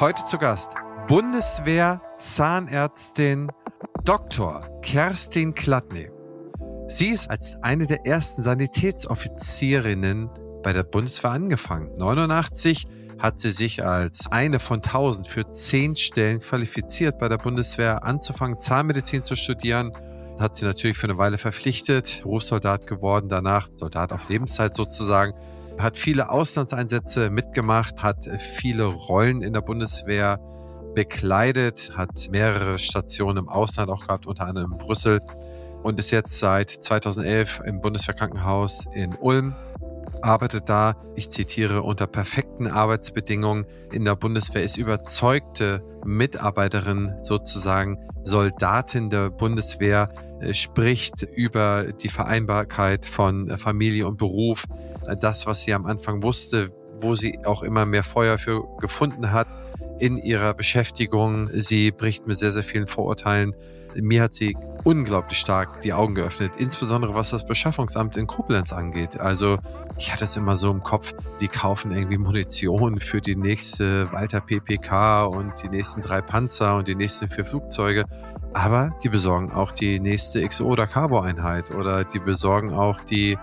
Heute zu Gast Bundeswehr Zahnärztin Dr. Kerstin Klatny. Sie ist als eine der ersten Sanitätsoffizierinnen bei der Bundeswehr angefangen. 89 hat sie sich als eine von 1000 für zehn Stellen qualifiziert, bei der Bundeswehr anzufangen, Zahnmedizin zu studieren. Hat sie natürlich für eine Weile verpflichtet, Berufssoldat geworden, danach Soldat auf Lebenszeit sozusagen. Hat viele Auslandseinsätze mitgemacht, hat viele Rollen in der Bundeswehr bekleidet, hat mehrere Stationen im Ausland auch gehabt, unter anderem in Brüssel und ist jetzt seit 2011 im Bundeswehrkrankenhaus in Ulm arbeitet da, ich zitiere, unter perfekten Arbeitsbedingungen. In der Bundeswehr, ist überzeugte Mitarbeiterin, sozusagen Soldatin der Bundeswehr, spricht über die Vereinbarkeit von äh, Familie und Beruf, äh, das, was sie am Anfang wusste, wo sie auch immer mehr Feuer für gefunden hat in ihrer Beschäftigung. Sie bricht mit sehr, sehr vielen Vorurteilen mir hat sie unglaublich stark die Augen geöffnet, insbesondere was das Beschaffungsamt in Koblenz angeht. Also ich hatte es immer so im Kopf, die kaufen irgendwie Munition für die nächste Walter PPK und die nächsten drei Panzer und die nächsten vier Flugzeuge. Aber die besorgen auch die nächste XO oder Cabo Einheit oder die besorgen auch die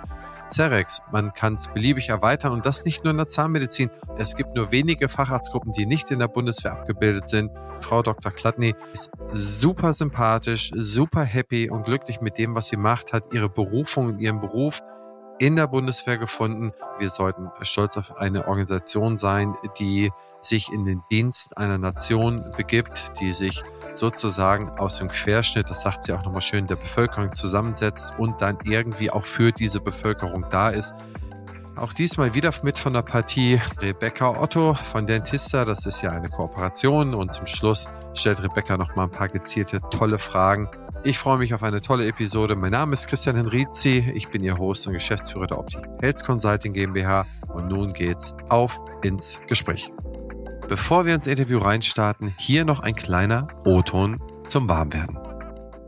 Cerex. Man kann es beliebig erweitern und das nicht nur in der Zahnmedizin. Es gibt nur wenige Facharztgruppen, die nicht in der Bundeswehr abgebildet sind. Frau Dr. Klatny ist super sympathisch, super happy und glücklich mit dem, was sie macht, hat ihre Berufung in ihrem Beruf in der Bundeswehr gefunden. Wir sollten stolz auf eine Organisation sein, die sich in den Dienst einer Nation begibt, die sich sozusagen aus dem Querschnitt, das sagt sie auch nochmal schön, der Bevölkerung zusammensetzt und dann irgendwie auch für diese Bevölkerung da ist. Auch diesmal wieder mit von der Partie Rebecca Otto von Dentista. Das ist ja eine Kooperation und zum Schluss stellt Rebecca noch mal ein paar gezielte, tolle Fragen. Ich freue mich auf eine tolle Episode. Mein Name ist Christian Henrizi. Ich bin Ihr Host und Geschäftsführer der Optik Health Consulting GmbH. Und nun geht's auf ins Gespräch. Bevor wir ins Interview reinstarten, hier noch ein kleiner O-Ton zum Warmwerden.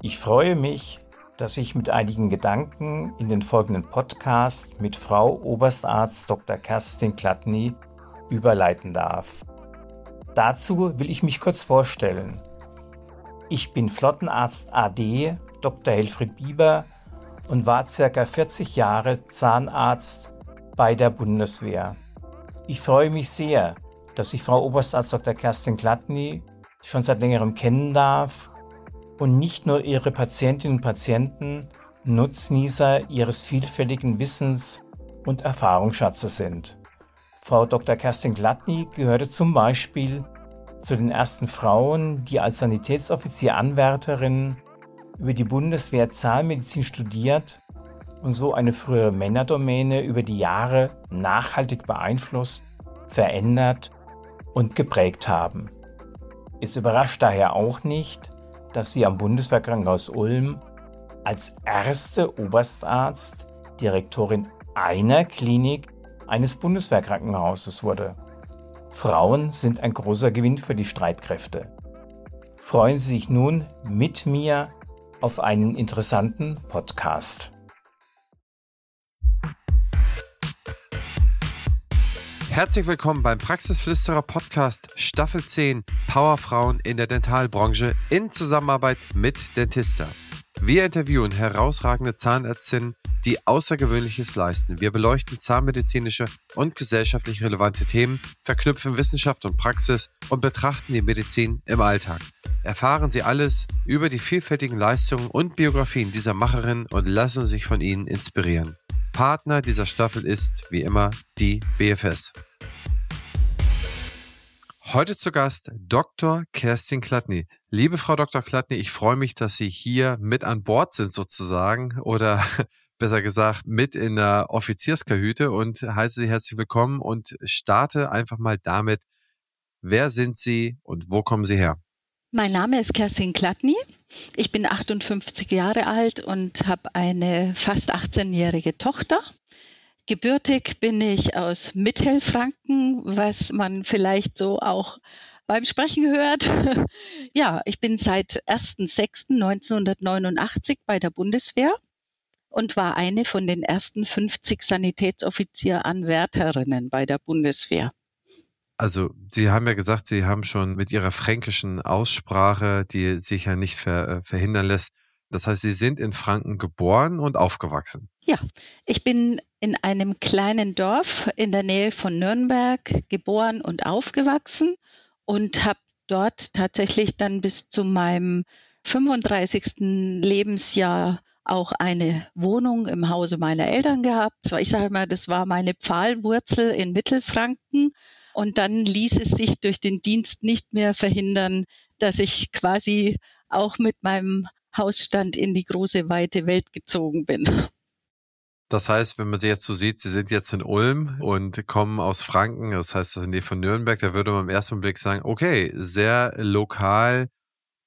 Ich freue mich, dass ich mit einigen Gedanken in den folgenden Podcast mit Frau Oberstarzt Dr. Kerstin Klatny überleiten darf. Dazu will ich mich kurz vorstellen. Ich bin Flottenarzt AD Dr. Helfried Bieber und war ca. 40 Jahre Zahnarzt bei der Bundeswehr. Ich freue mich sehr, dass ich Frau Oberstarzt Dr. Kerstin Gladny schon seit längerem kennen darf und nicht nur ihre Patientinnen und Patienten Nutznießer ihres vielfältigen Wissens und Erfahrungsschatzes sind. Frau Dr. Kerstin Gladny gehörte zum Beispiel zu den ersten Frauen, die als Sanitätsoffizier-Anwärterin über die Bundeswehr Zahnmedizin studiert und so eine frühere Männerdomäne über die Jahre nachhaltig beeinflusst, verändert und geprägt haben. Es überrascht daher auch nicht, dass sie am Bundeswehrkrankenhaus Ulm als erste Oberstarzt Direktorin einer Klinik eines Bundeswehrkrankenhauses wurde. Frauen sind ein großer Gewinn für die Streitkräfte. Freuen Sie sich nun mit mir auf einen interessanten Podcast. Herzlich willkommen beim Praxisflüsterer Podcast Staffel 10 Powerfrauen in der Dentalbranche in Zusammenarbeit mit Dentista. Wir interviewen herausragende Zahnärztinnen, die Außergewöhnliches leisten. Wir beleuchten zahnmedizinische und gesellschaftlich relevante Themen, verknüpfen Wissenschaft und Praxis und betrachten die Medizin im Alltag. Erfahren Sie alles über die vielfältigen Leistungen und Biografien dieser Macherinnen und lassen sich von ihnen inspirieren. Partner dieser Staffel ist, wie immer, die BFS. Heute zu Gast Dr. Kerstin Klatny. Liebe Frau Dr. Klatny, ich freue mich, dass Sie hier mit an Bord sind sozusagen oder besser gesagt mit in der Offizierskahüte und heiße Sie herzlich willkommen und starte einfach mal damit, wer sind Sie und wo kommen Sie her? Mein Name ist Kerstin Klatny. Ich bin 58 Jahre alt und habe eine fast 18-jährige Tochter. Gebürtig bin ich aus Mittelfranken, was man vielleicht so auch beim Sprechen hört. ja, ich bin seit 1.6.1989 bei der Bundeswehr und war eine von den ersten 50 Sanitätsoffizieranwärterinnen bei der Bundeswehr. Also, Sie haben ja gesagt, Sie haben schon mit Ihrer fränkischen Aussprache, die sich ja nicht ver äh, verhindern lässt. Das heißt, Sie sind in Franken geboren und aufgewachsen. Ja, ich bin in einem kleinen Dorf in der Nähe von Nürnberg geboren und aufgewachsen und habe dort tatsächlich dann bis zu meinem 35. Lebensjahr auch eine Wohnung im Hause meiner Eltern gehabt. Ich sage mal, das war meine Pfahlwurzel in Mittelfranken. Und dann ließ es sich durch den Dienst nicht mehr verhindern, dass ich quasi auch mit meinem Hausstand in die große, weite Welt gezogen bin. Das heißt, wenn man sie jetzt so sieht, sie sind jetzt in Ulm und kommen aus Franken, das heißt in der Nähe von Nürnberg, da würde man im ersten Blick sagen, okay, sehr lokal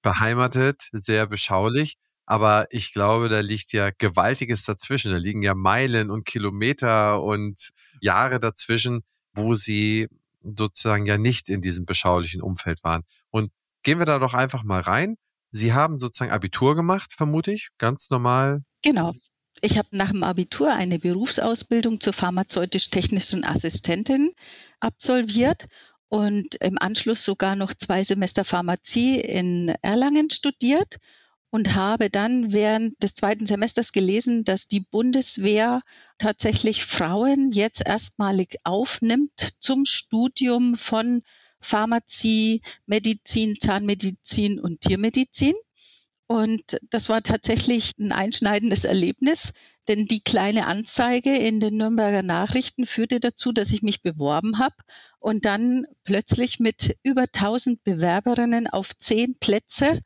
beheimatet, sehr beschaulich. Aber ich glaube, da liegt ja Gewaltiges dazwischen. Da liegen ja Meilen und Kilometer und Jahre dazwischen, wo sie sozusagen ja nicht in diesem beschaulichen Umfeld waren. Und gehen wir da doch einfach mal rein. Sie haben sozusagen Abitur gemacht, vermute ich, ganz normal. Genau. Ich habe nach dem Abitur eine Berufsausbildung zur pharmazeutisch-technischen Assistentin absolviert und im Anschluss sogar noch zwei Semester Pharmazie in Erlangen studiert und habe dann während des zweiten Semesters gelesen, dass die Bundeswehr tatsächlich Frauen jetzt erstmalig aufnimmt zum Studium von Pharmazie, Medizin, Zahnmedizin und Tiermedizin. Und das war tatsächlich ein einschneidendes Erlebnis, denn die kleine Anzeige in den Nürnberger Nachrichten führte dazu, dass ich mich beworben habe und dann plötzlich mit über 1000 Bewerberinnen auf zehn Plätze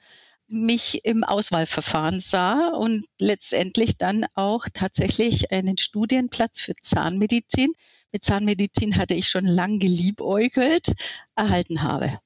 mich im Auswahlverfahren sah und letztendlich dann auch tatsächlich einen Studienplatz für Zahnmedizin, mit Zahnmedizin hatte ich schon lang geliebäugelt, erhalten habe.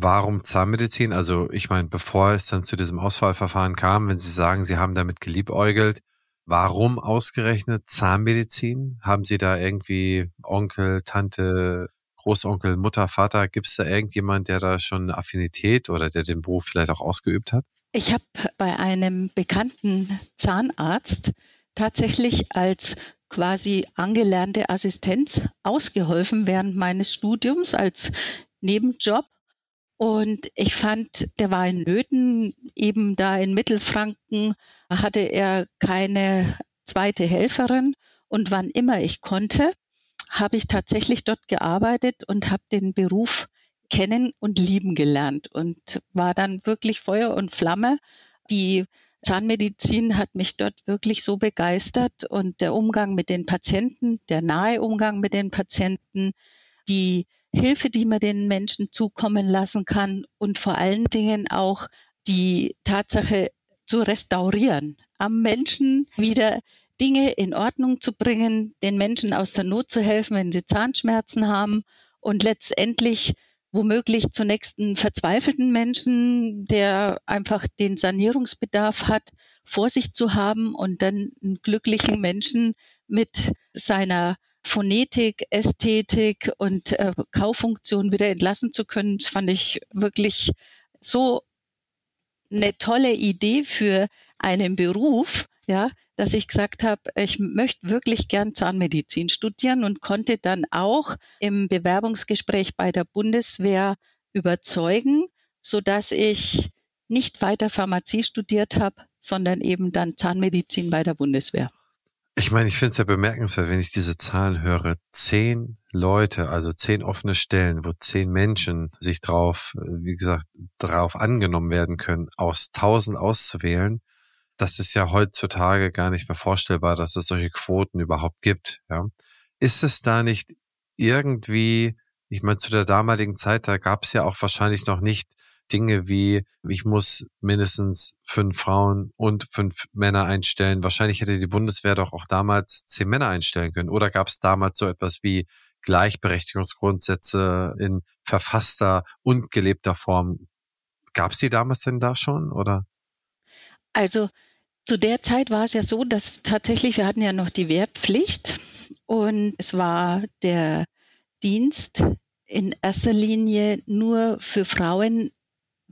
Warum Zahnmedizin? Also ich meine, bevor es dann zu diesem Auswahlverfahren kam, wenn Sie sagen, Sie haben damit geliebäugelt, warum ausgerechnet Zahnmedizin? Haben Sie da irgendwie Onkel, Tante, Großonkel, Mutter, Vater, gibt es da irgendjemand, der da schon Affinität oder der den Beruf vielleicht auch ausgeübt hat? Ich habe bei einem bekannten Zahnarzt tatsächlich als quasi angelernte Assistenz ausgeholfen während meines Studiums als Nebenjob. Und ich fand, der war in Nöten, eben da in Mittelfranken hatte er keine zweite Helferin. Und wann immer ich konnte, habe ich tatsächlich dort gearbeitet und habe den Beruf kennen und lieben gelernt und war dann wirklich Feuer und Flamme. Die Zahnmedizin hat mich dort wirklich so begeistert und der Umgang mit den Patienten, der nahe Umgang mit den Patienten, die Hilfe, die man den Menschen zukommen lassen kann und vor allen Dingen auch die Tatsache zu restaurieren, am Menschen wieder Dinge in Ordnung zu bringen, den Menschen aus der Not zu helfen, wenn sie Zahnschmerzen haben und letztendlich womöglich zunächst einen verzweifelten Menschen, der einfach den Sanierungsbedarf hat, vor sich zu haben und dann einen glücklichen Menschen mit seiner Phonetik, Ästhetik und äh, Kaufunktion wieder entlassen zu können, das fand ich wirklich so eine tolle Idee für einen Beruf, ja, dass ich gesagt habe, ich möchte wirklich gern Zahnmedizin studieren und konnte dann auch im Bewerbungsgespräch bei der Bundeswehr überzeugen, so dass ich nicht weiter Pharmazie studiert habe, sondern eben dann Zahnmedizin bei der Bundeswehr. Ich meine, ich finde es ja bemerkenswert, wenn ich diese Zahlen höre. Zehn Leute, also zehn offene Stellen, wo zehn Menschen sich drauf, wie gesagt, drauf angenommen werden können, aus tausend auszuwählen das ist ja heutzutage gar nicht mehr vorstellbar, dass es solche Quoten überhaupt gibt. Ja. Ist es da nicht irgendwie, ich meine, zu der damaligen Zeit, da gab es ja auch wahrscheinlich noch nicht Dinge wie, ich muss mindestens fünf Frauen und fünf Männer einstellen. Wahrscheinlich hätte die Bundeswehr doch auch damals zehn Männer einstellen können. Oder gab es damals so etwas wie Gleichberechtigungsgrundsätze in verfasster und gelebter Form? Gab es die damals denn da schon, oder? Also zu der Zeit war es ja so, dass tatsächlich, wir hatten ja noch die Wehrpflicht und es war der Dienst in erster Linie nur für Frauen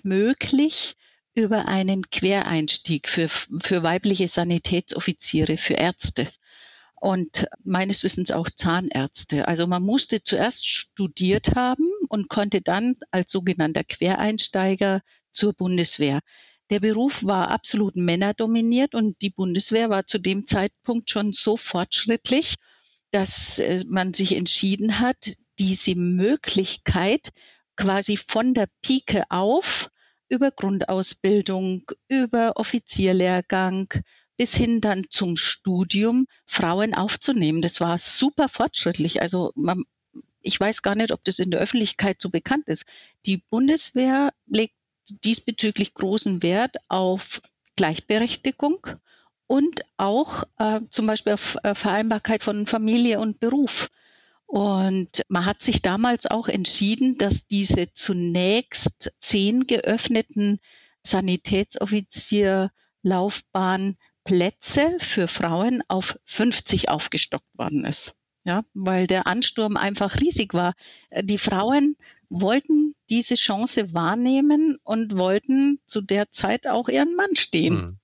möglich über einen Quereinstieg für, für weibliche Sanitätsoffiziere, für Ärzte. und meines Wissens auch Zahnärzte. Also man musste zuerst studiert haben und konnte dann als sogenannter Quereinsteiger zur Bundeswehr. Der Beruf war absolut männerdominiert und die Bundeswehr war zu dem Zeitpunkt schon so fortschrittlich, dass äh, man sich entschieden hat, diese Möglichkeit quasi von der Pike auf über Grundausbildung, über Offizierlehrgang, bis hin dann zum Studium Frauen aufzunehmen. Das war super fortschrittlich. Also man, ich weiß gar nicht, ob das in der Öffentlichkeit so bekannt ist. Die Bundeswehr legt diesbezüglich großen Wert auf Gleichberechtigung und auch äh, zum Beispiel auf äh, Vereinbarkeit von Familie und Beruf. Und man hat sich damals auch entschieden, dass diese zunächst zehn geöffneten Sanitätsoffizierlaufbahnen Plätze für Frauen auf 50 aufgestockt worden ist. Ja, weil der Ansturm einfach riesig war. Die Frauen wollten diese Chance wahrnehmen und wollten zu der Zeit auch ihren Mann stehen. Hm.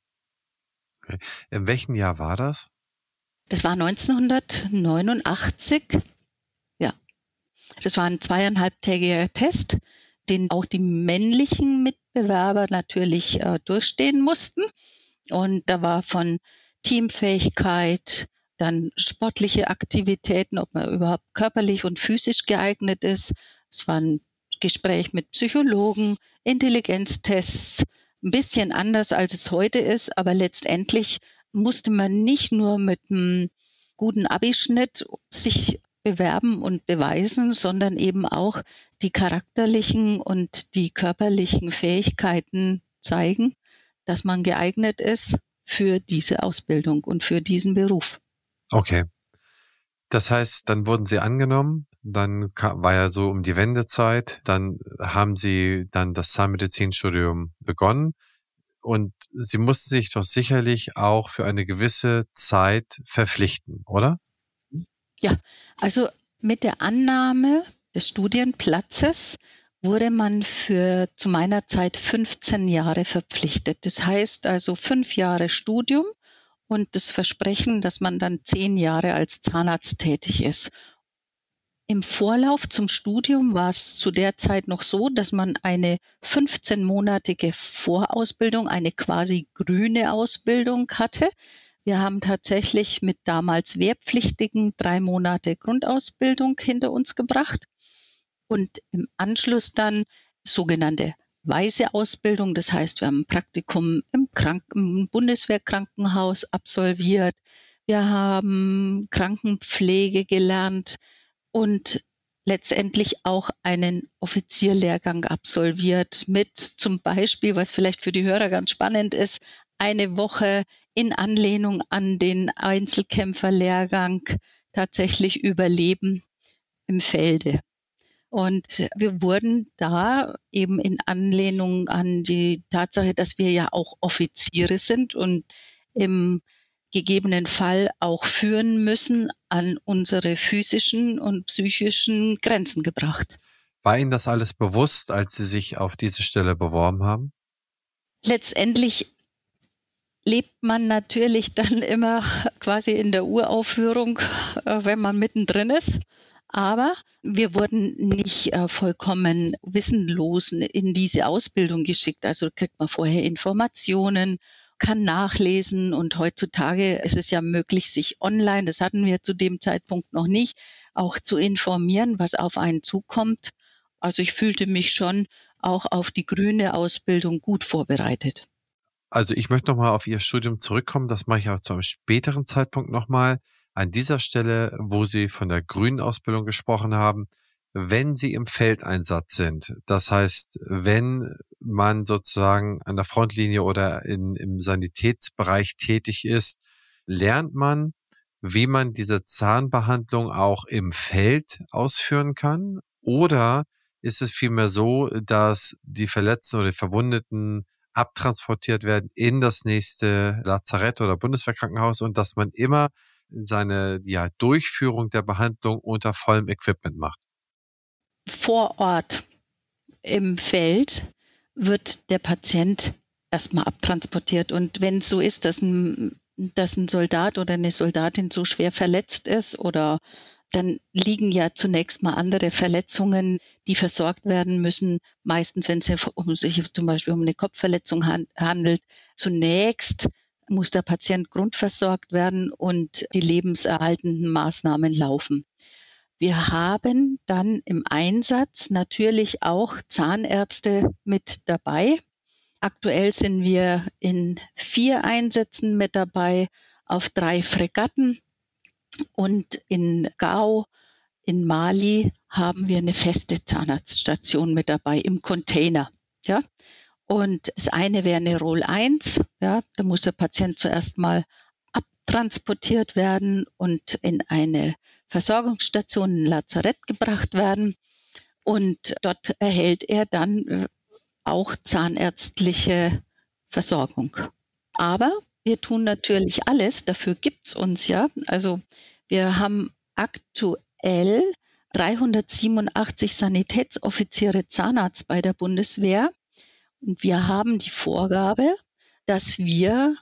Okay. In welchem Jahr war das? Das war 1989. Das war ein zweieinhalbtägiger Test, den auch die männlichen Mitbewerber natürlich äh, durchstehen mussten. Und da war von Teamfähigkeit, dann sportliche Aktivitäten, ob man überhaupt körperlich und physisch geeignet ist. Es war ein Gespräch mit Psychologen, Intelligenztests, ein bisschen anders als es heute ist, aber letztendlich musste man nicht nur mit einem guten Abischnitt sich bewerben und beweisen, sondern eben auch die charakterlichen und die körperlichen Fähigkeiten zeigen dass man geeignet ist für diese Ausbildung und für diesen Beruf. Okay. Das heißt, dann wurden Sie angenommen, dann war ja so um die Wendezeit, dann haben Sie dann das Zahnmedizinstudium begonnen und Sie mussten sich doch sicherlich auch für eine gewisse Zeit verpflichten, oder? Ja, also mit der Annahme des Studienplatzes wurde man für zu meiner Zeit 15 Jahre verpflichtet. Das heißt also fünf Jahre Studium und das Versprechen, dass man dann zehn Jahre als Zahnarzt tätig ist. Im Vorlauf zum Studium war es zu der Zeit noch so, dass man eine 15-monatige Vorausbildung, eine quasi grüne Ausbildung hatte. Wir haben tatsächlich mit damals Wehrpflichtigen drei Monate Grundausbildung hinter uns gebracht und im Anschluss dann sogenannte weiße Ausbildung. Das heißt, wir haben ein Praktikum im, Kranken im Bundeswehrkrankenhaus absolviert. Wir haben Krankenpflege gelernt und letztendlich auch einen Offizierlehrgang absolviert mit zum Beispiel, was vielleicht für die Hörer ganz spannend ist, eine Woche in Anlehnung an den Einzelkämpferlehrgang tatsächlich überleben im Felde. Und wir wurden da eben in Anlehnung an die Tatsache, dass wir ja auch Offiziere sind und im gegebenen Fall auch führen müssen, an unsere physischen und psychischen Grenzen gebracht. War Ihnen das alles bewusst, als Sie sich auf diese Stelle beworben haben? Letztendlich lebt man natürlich dann immer quasi in der Uraufführung, äh, wenn man mittendrin ist. Aber wir wurden nicht äh, vollkommen wissenlos in diese Ausbildung geschickt. Also kriegt man vorher Informationen, kann nachlesen und heutzutage ist es ja möglich, sich online, das hatten wir zu dem Zeitpunkt noch nicht, auch zu informieren, was auf einen zukommt. Also ich fühlte mich schon auch auf die grüne Ausbildung gut vorbereitet. Also ich möchte nochmal auf Ihr Studium zurückkommen. Das mache ich auch zu einem späteren Zeitpunkt nochmal an dieser Stelle, wo Sie von der grünen Ausbildung gesprochen haben, wenn Sie im Feldeinsatz sind, das heißt, wenn man sozusagen an der Frontlinie oder in, im Sanitätsbereich tätig ist, lernt man, wie man diese Zahnbehandlung auch im Feld ausführen kann? Oder ist es vielmehr so, dass die Verletzten oder die Verwundeten abtransportiert werden in das nächste Lazarett oder Bundeswehrkrankenhaus und dass man immer seine ja, Durchführung der Behandlung unter vollem Equipment macht? Vor Ort im Feld wird der Patient erstmal abtransportiert. Und wenn es so ist, dass ein dass ein Soldat oder eine Soldatin so schwer verletzt ist oder dann liegen ja zunächst mal andere Verletzungen, die versorgt werden müssen. Meistens, wenn es sich zum Beispiel um eine Kopfverletzung handelt, zunächst muss der Patient grundversorgt werden und die lebenserhaltenden Maßnahmen laufen. Wir haben dann im Einsatz natürlich auch Zahnärzte mit dabei. Aktuell sind wir in vier Einsätzen mit dabei auf drei Fregatten und in Gao in Mali haben wir eine feste Zahnarztstation mit dabei im Container. Ja, und das eine wäre eine Roll 1. Ja, da muss der Patient zuerst mal abtransportiert werden und in eine Versorgungsstation, ein Lazarett gebracht werden. Und dort erhält er dann äh, auch zahnärztliche Versorgung. Aber wir tun natürlich alles, dafür gibt es uns ja. Also wir haben aktuell 387 Sanitätsoffiziere Zahnarzt bei der Bundeswehr und wir haben die Vorgabe, dass wir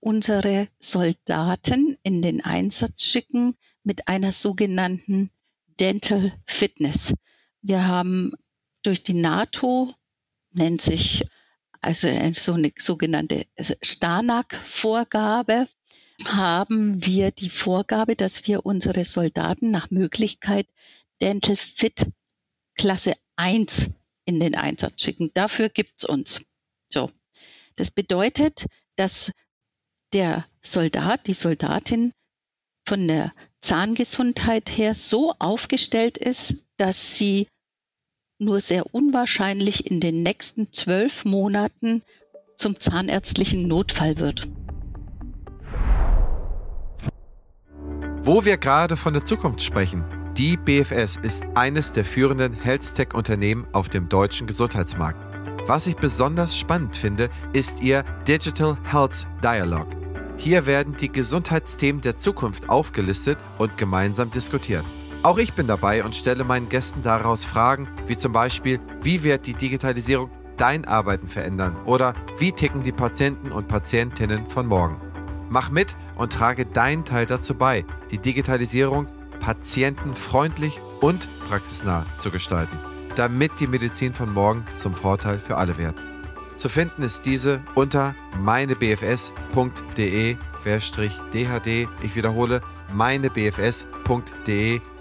unsere Soldaten in den Einsatz schicken mit einer sogenannten Dental Fitness. Wir haben durch die NATO, nennt sich also so eine sogenannte Starnack-Vorgabe, haben wir die Vorgabe, dass wir unsere Soldaten nach Möglichkeit Dental Fit Klasse 1 in den Einsatz schicken. Dafür gibt's uns. So. Das bedeutet, dass der Soldat, die Soldatin von der Zahngesundheit her so aufgestellt ist, dass sie nur sehr unwahrscheinlich in den nächsten zwölf Monaten zum zahnärztlichen Notfall wird. Wo wir gerade von der Zukunft sprechen, die BFS ist eines der führenden Health-Tech-Unternehmen auf dem deutschen Gesundheitsmarkt. Was ich besonders spannend finde, ist ihr Digital Health Dialogue. Hier werden die Gesundheitsthemen der Zukunft aufgelistet und gemeinsam diskutiert. Auch ich bin dabei und stelle meinen Gästen daraus Fragen, wie zum Beispiel, wie wird die Digitalisierung dein Arbeiten verändern oder wie ticken die Patienten und Patientinnen von morgen. Mach mit und trage deinen Teil dazu bei, die Digitalisierung patientenfreundlich und praxisnah zu gestalten, damit die Medizin von morgen zum Vorteil für alle wird. Zu finden ist diese unter meinebfs.de-dhd. Ich wiederhole,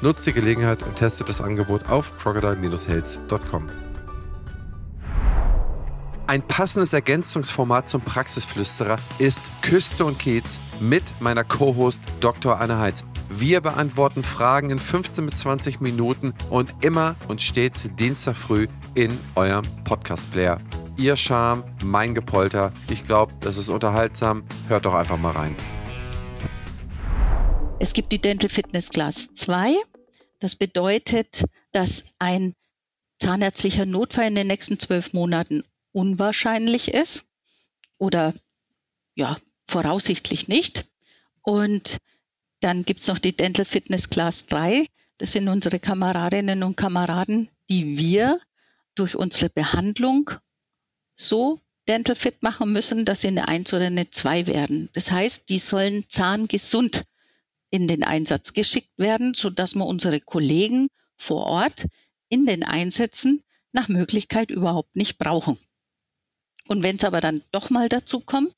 Nutzt die Gelegenheit und testet das Angebot auf crocodile-health.com. Ein passendes Ergänzungsformat zum Praxisflüsterer ist Küste und Kiez mit meiner Co-Host Dr. Anne Heitz. Wir beantworten Fragen in 15 bis 20 Minuten und immer und stets Dienstag früh in eurem Podcast-Player. Ihr Charme, mein Gepolter. Ich glaube, das ist unterhaltsam. Hört doch einfach mal rein. Es gibt die Dental Fitness Class 2. Das bedeutet, dass ein zahnärztlicher Notfall in den nächsten zwölf Monaten unwahrscheinlich ist oder ja, voraussichtlich nicht. Und dann gibt es noch die Dental Fitness Class 3. Das sind unsere Kameradinnen und Kameraden, die wir durch unsere Behandlung so dental fit machen müssen, dass sie eine 1 oder eine 2 werden. Das heißt, die sollen zahngesund in den Einsatz geschickt werden, sodass wir unsere Kollegen vor Ort in den Einsätzen nach Möglichkeit überhaupt nicht brauchen. Und wenn es aber dann doch mal dazu kommt,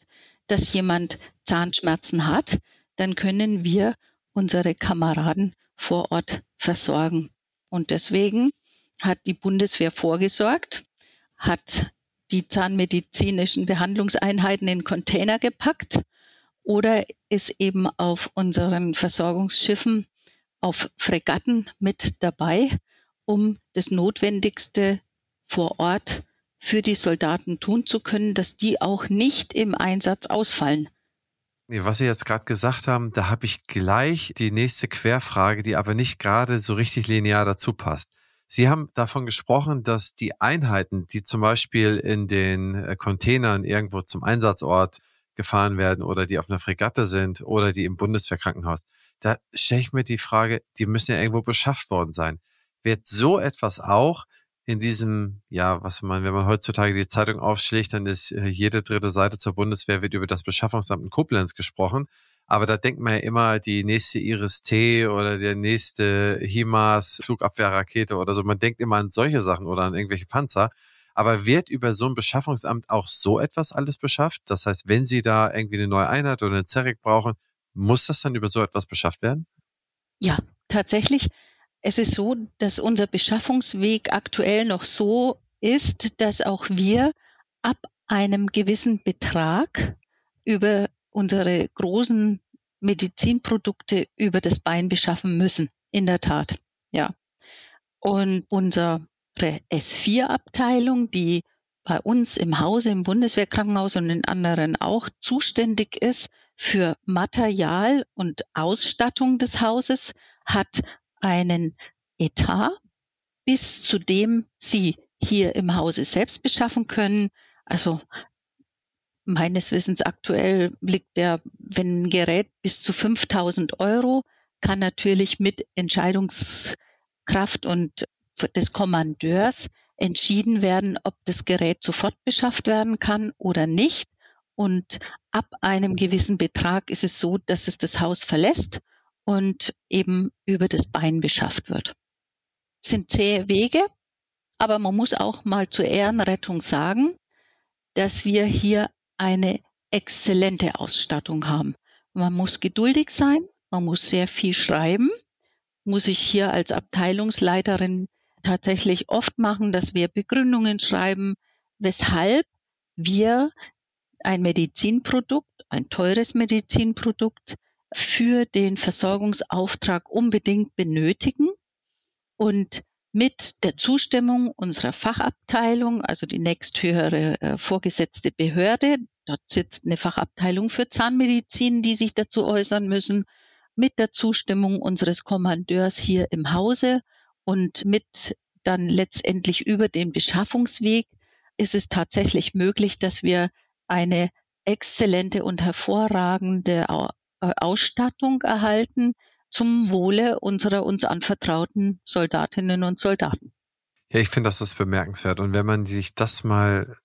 dass jemand Zahnschmerzen hat, dann können wir unsere Kameraden vor Ort versorgen. Und deswegen hat die Bundeswehr vorgesorgt, hat die zahnmedizinischen Behandlungseinheiten in Container gepackt oder ist eben auf unseren Versorgungsschiffen auf Fregatten mit dabei, um das Notwendigste vor Ort für die Soldaten tun zu können, dass die auch nicht im Einsatz ausfallen. Was Sie jetzt gerade gesagt haben, da habe ich gleich die nächste Querfrage, die aber nicht gerade so richtig linear dazu passt. Sie haben davon gesprochen, dass die Einheiten, die zum Beispiel in den äh, Containern irgendwo zum Einsatzort gefahren werden oder die auf einer Fregatte sind oder die im Bundeswehrkrankenhaus, da stelle ich mir die Frage, die müssen ja irgendwo beschafft worden sein. Wird so etwas auch in diesem, ja, was man, wenn man heutzutage die Zeitung aufschlägt, dann ist äh, jede dritte Seite zur Bundeswehr wird über das Beschaffungsamt in Koblenz gesprochen. Aber da denkt man ja immer, die nächste Iris-T oder der nächste HIMARS Flugabwehrrakete oder so. Man denkt immer an solche Sachen oder an irgendwelche Panzer. Aber wird über so ein Beschaffungsamt auch so etwas alles beschafft? Das heißt, wenn Sie da irgendwie eine neue Einheit oder eine Zerrik brauchen, muss das dann über so etwas beschafft werden? Ja, tatsächlich. Es ist so, dass unser Beschaffungsweg aktuell noch so ist, dass auch wir ab einem gewissen Betrag über unsere großen Medizinprodukte über das Bein beschaffen müssen. In der Tat, ja. Und unsere S4-Abteilung, die bei uns im Hause, im Bundeswehrkrankenhaus und in anderen auch zuständig ist für Material und Ausstattung des Hauses, hat einen Etat, bis zu dem sie hier im Hause selbst beschaffen können. Also meines Wissens aktuell liegt der, wenn ein Gerät bis zu 5000 Euro, kann natürlich mit Entscheidungskraft und des Kommandeurs entschieden werden, ob das Gerät sofort beschafft werden kann oder nicht. Und ab einem gewissen Betrag ist es so, dass es das Haus verlässt und eben über das Bein beschafft wird. Das sind zähe Wege, aber man muss auch mal zur Ehrenrettung sagen, dass wir hier eine exzellente Ausstattung haben. Man muss geduldig sein, man muss sehr viel schreiben, muss ich hier als Abteilungsleiterin tatsächlich oft machen, dass wir Begründungen schreiben, weshalb wir ein Medizinprodukt, ein teures Medizinprodukt für den Versorgungsauftrag unbedingt benötigen und mit der Zustimmung unserer Fachabteilung, also die nächsthöhere äh, vorgesetzte Behörde, dort sitzt eine Fachabteilung für Zahnmedizin, die sich dazu äußern müssen, mit der Zustimmung unseres Kommandeurs hier im Hause und mit dann letztendlich über den Beschaffungsweg ist es tatsächlich möglich, dass wir eine exzellente und hervorragende äh, Ausstattung erhalten zum Wohle unserer uns anvertrauten Soldatinnen und Soldaten. Ja, ich finde, das ist bemerkenswert. Und wenn man sich das mal,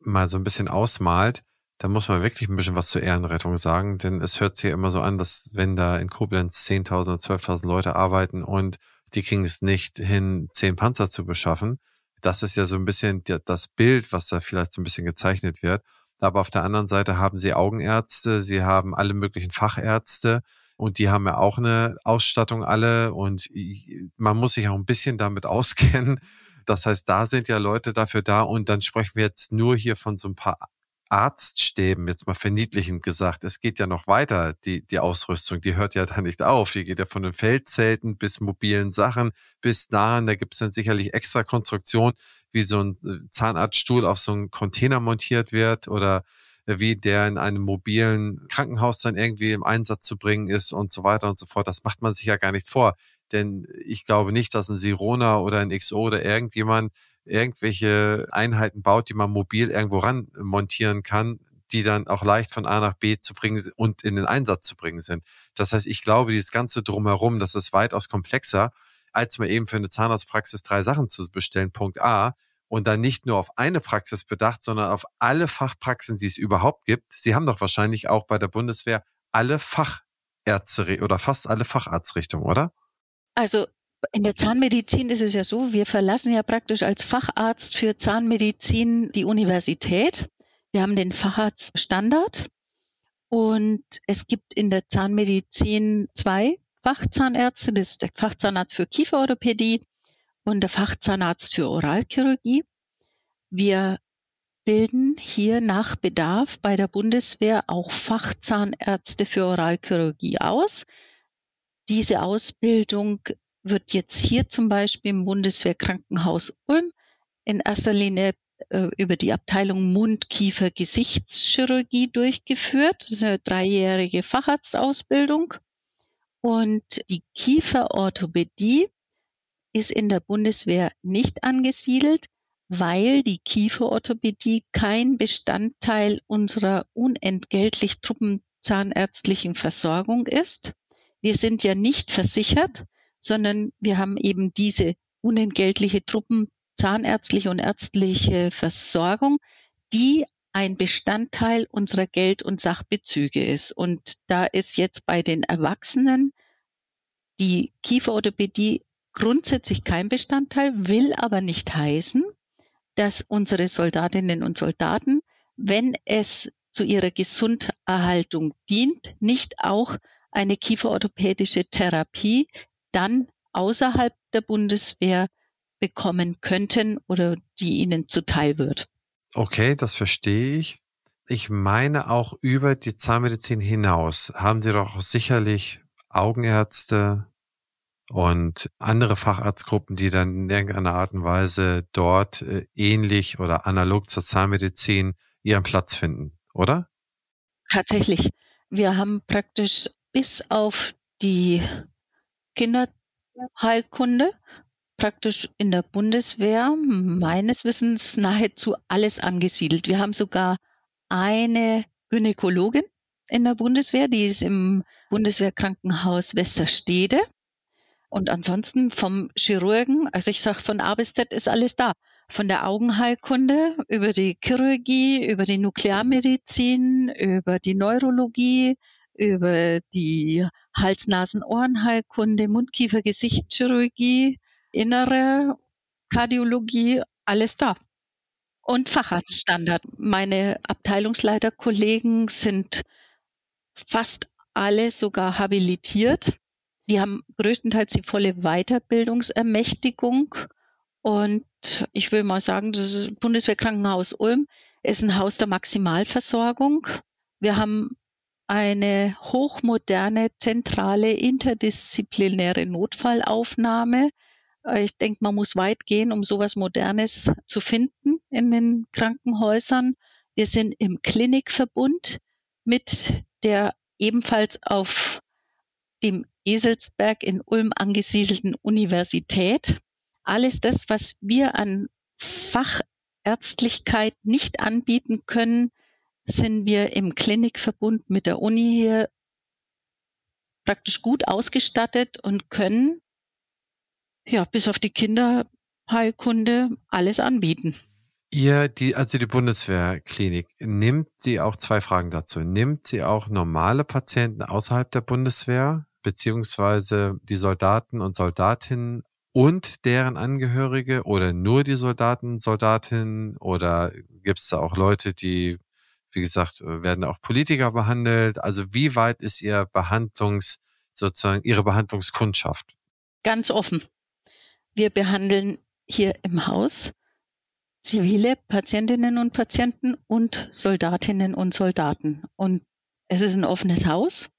mal so ein bisschen ausmalt, dann muss man wirklich ein bisschen was zur Ehrenrettung sagen, denn es hört sich ja immer so an, dass wenn da in Koblenz 10.000 oder 12.000 Leute arbeiten und die kriegen es nicht hin, zehn Panzer zu beschaffen, das ist ja so ein bisschen das Bild, was da vielleicht so ein bisschen gezeichnet wird. Aber auf der anderen Seite haben sie Augenärzte, sie haben alle möglichen Fachärzte und die haben ja auch eine Ausstattung alle und man muss sich auch ein bisschen damit auskennen. Das heißt, da sind ja Leute dafür da und dann sprechen wir jetzt nur hier von so ein paar Arztstäben, jetzt mal verniedlichend gesagt. Es geht ja noch weiter, die, die Ausrüstung, die hört ja da nicht auf. Die geht ja von den Feldzelten bis mobilen Sachen bis nahen. Da gibt es dann sicherlich extra Konstruktionen, wie so ein äh, Zahnarztstuhl auf so einen Container montiert wird oder wie der in einem mobilen Krankenhaus dann irgendwie im Einsatz zu bringen ist und so weiter und so fort. Das macht man sich ja gar nicht vor. Denn ich glaube nicht, dass ein Sirona oder ein XO oder irgendjemand irgendwelche Einheiten baut, die man mobil irgendwo ran montieren kann, die dann auch leicht von A nach B zu bringen und in den Einsatz zu bringen sind. Das heißt, ich glaube, dieses ganze drumherum, das ist weitaus komplexer, als mal eben für eine Zahnarztpraxis drei Sachen zu bestellen. Punkt A. Und dann nicht nur auf eine Praxis bedacht, sondern auf alle Fachpraxen, die es überhaupt gibt. Sie haben doch wahrscheinlich auch bei der Bundeswehr alle Fachärzte oder fast alle Facharztrichtungen, oder? Also in der Zahnmedizin ist es ja so, wir verlassen ja praktisch als Facharzt für Zahnmedizin die Universität. Wir haben den Facharztstandard und es gibt in der Zahnmedizin zwei Fachzahnärzte. Das ist der Fachzahnarzt für Kieferorthopädie und der Fachzahnarzt für Oralchirurgie. Wir bilden hier nach Bedarf bei der Bundeswehr auch Fachzahnärzte für Oralchirurgie aus. Diese Ausbildung wird jetzt hier zum Beispiel im Bundeswehrkrankenhaus Ulm in erster Linie äh, über die Abteilung Mund-Kiefer-Gesichtschirurgie durchgeführt. Das ist eine dreijährige Facharztausbildung. Und die Kieferorthopädie ist in der Bundeswehr nicht angesiedelt, weil die Kieferorthopädie kein Bestandteil unserer unentgeltlich truppenzahnärztlichen Versorgung ist. Wir sind ja nicht versichert, sondern wir haben eben diese unentgeltliche truppenzahnärztliche und ärztliche Versorgung, die ein Bestandteil unserer Geld- und Sachbezüge ist. Und da ist jetzt bei den Erwachsenen die Kieferorthopädie grundsätzlich kein Bestandteil, will aber nicht heißen, dass unsere Soldatinnen und Soldaten, wenn es zu ihrer Gesunderhaltung dient, nicht auch eine kieferorthopädische Therapie dann außerhalb der Bundeswehr bekommen könnten oder die ihnen zuteil wird. Okay, das verstehe ich. Ich meine auch über die Zahnmedizin hinaus haben Sie doch sicherlich Augenärzte und andere Facharztgruppen, die dann in irgendeiner Art und Weise dort äh, ähnlich oder analog zur Zahnmedizin ihren Platz finden, oder? Tatsächlich. Wir haben praktisch bis auf die Kinderheilkunde praktisch in der Bundeswehr meines Wissens nahezu alles angesiedelt. Wir haben sogar eine Gynäkologin in der Bundeswehr, die ist im Bundeswehrkrankenhaus Westerstede. Und ansonsten vom Chirurgen, also ich sage von A bis Z ist alles da. Von der Augenheilkunde über die Chirurgie, über die Nuklearmedizin, über die Neurologie, über die Hals-Nasen-Ohrenheilkunde, Mundkiefer-Gesichtschirurgie, innere Kardiologie, alles da. Und Facharztstandard. Meine Abteilungsleiterkollegen sind fast alle sogar habilitiert. Die haben größtenteils die volle Weiterbildungsermächtigung. Und ich will mal sagen, das Bundeswehrkrankenhaus Ulm ist ein Haus der Maximalversorgung. Wir haben eine hochmoderne, zentrale, interdisziplinäre Notfallaufnahme. Äh, ich denke, man muss weit gehen, um sowas Modernes zu finden in den Krankenhäusern. Wir sind im Klinikverbund mit der ebenfalls auf dem Eselsberg in Ulm angesiedelten Universität. Alles das, was wir an Fachärztlichkeit nicht anbieten können, sind wir im Klinikverbund mit der Uni hier praktisch gut ausgestattet und können ja, bis auf die Kinderheilkunde alles anbieten. Ihr, die, also die Bundeswehrklinik, nimmt sie auch zwei Fragen dazu. Nimmt sie auch normale Patienten außerhalb der Bundeswehr, beziehungsweise die Soldaten und Soldatinnen und deren Angehörige oder nur die Soldaten, Soldatinnen oder gibt es da auch Leute, die, wie gesagt, werden auch Politiker behandelt? Also wie weit ist ihr Behandlungs, sozusagen ihre Behandlungskundschaft? Ganz offen. Wir behandeln hier im Haus zivile Patientinnen und Patienten und Soldatinnen und Soldaten. Und es ist ein offenes Haus.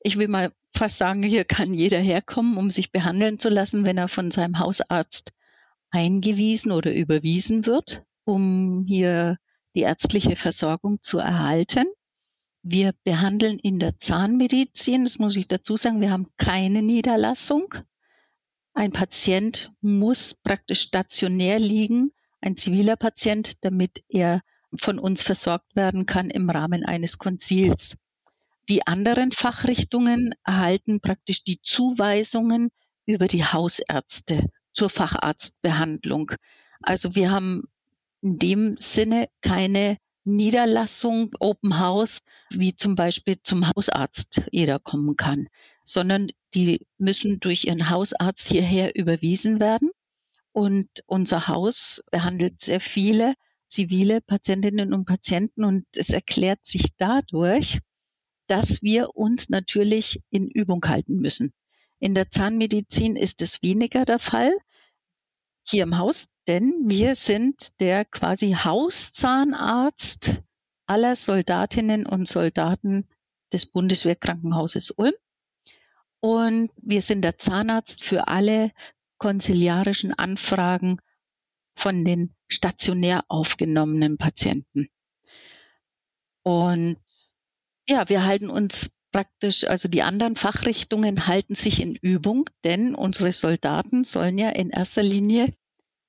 Ich will mal fast sagen, hier kann jeder herkommen, um sich behandeln zu lassen, wenn er von seinem Hausarzt eingewiesen oder überwiesen wird, um hier die ärztliche Versorgung zu erhalten. Wir behandeln in der Zahnmedizin, das muss ich dazu sagen, wir haben keine Niederlassung. Ein Patient muss praktisch stationär liegen, ein ziviler Patient, damit er von uns versorgt werden kann im Rahmen eines Konzils. Die anderen Fachrichtungen erhalten praktisch die Zuweisungen über die Hausärzte zur Facharztbehandlung. Also wir haben in dem Sinne keine Niederlassung, Open House, wie zum Beispiel zum Hausarzt jeder kommen kann, sondern die müssen durch ihren Hausarzt hierher überwiesen werden. Und unser Haus behandelt sehr viele zivile Patientinnen und Patienten und es erklärt sich dadurch, dass wir uns natürlich in Übung halten müssen. In der Zahnmedizin ist es weniger der Fall hier im Haus, denn wir sind der quasi Hauszahnarzt aller Soldatinnen und Soldaten des Bundeswehrkrankenhauses Ulm. Und wir sind der Zahnarzt für alle konziliarischen Anfragen von den stationär aufgenommenen Patienten. Und ja, wir halten uns praktisch, also die anderen Fachrichtungen halten sich in Übung, denn unsere Soldaten sollen ja in erster Linie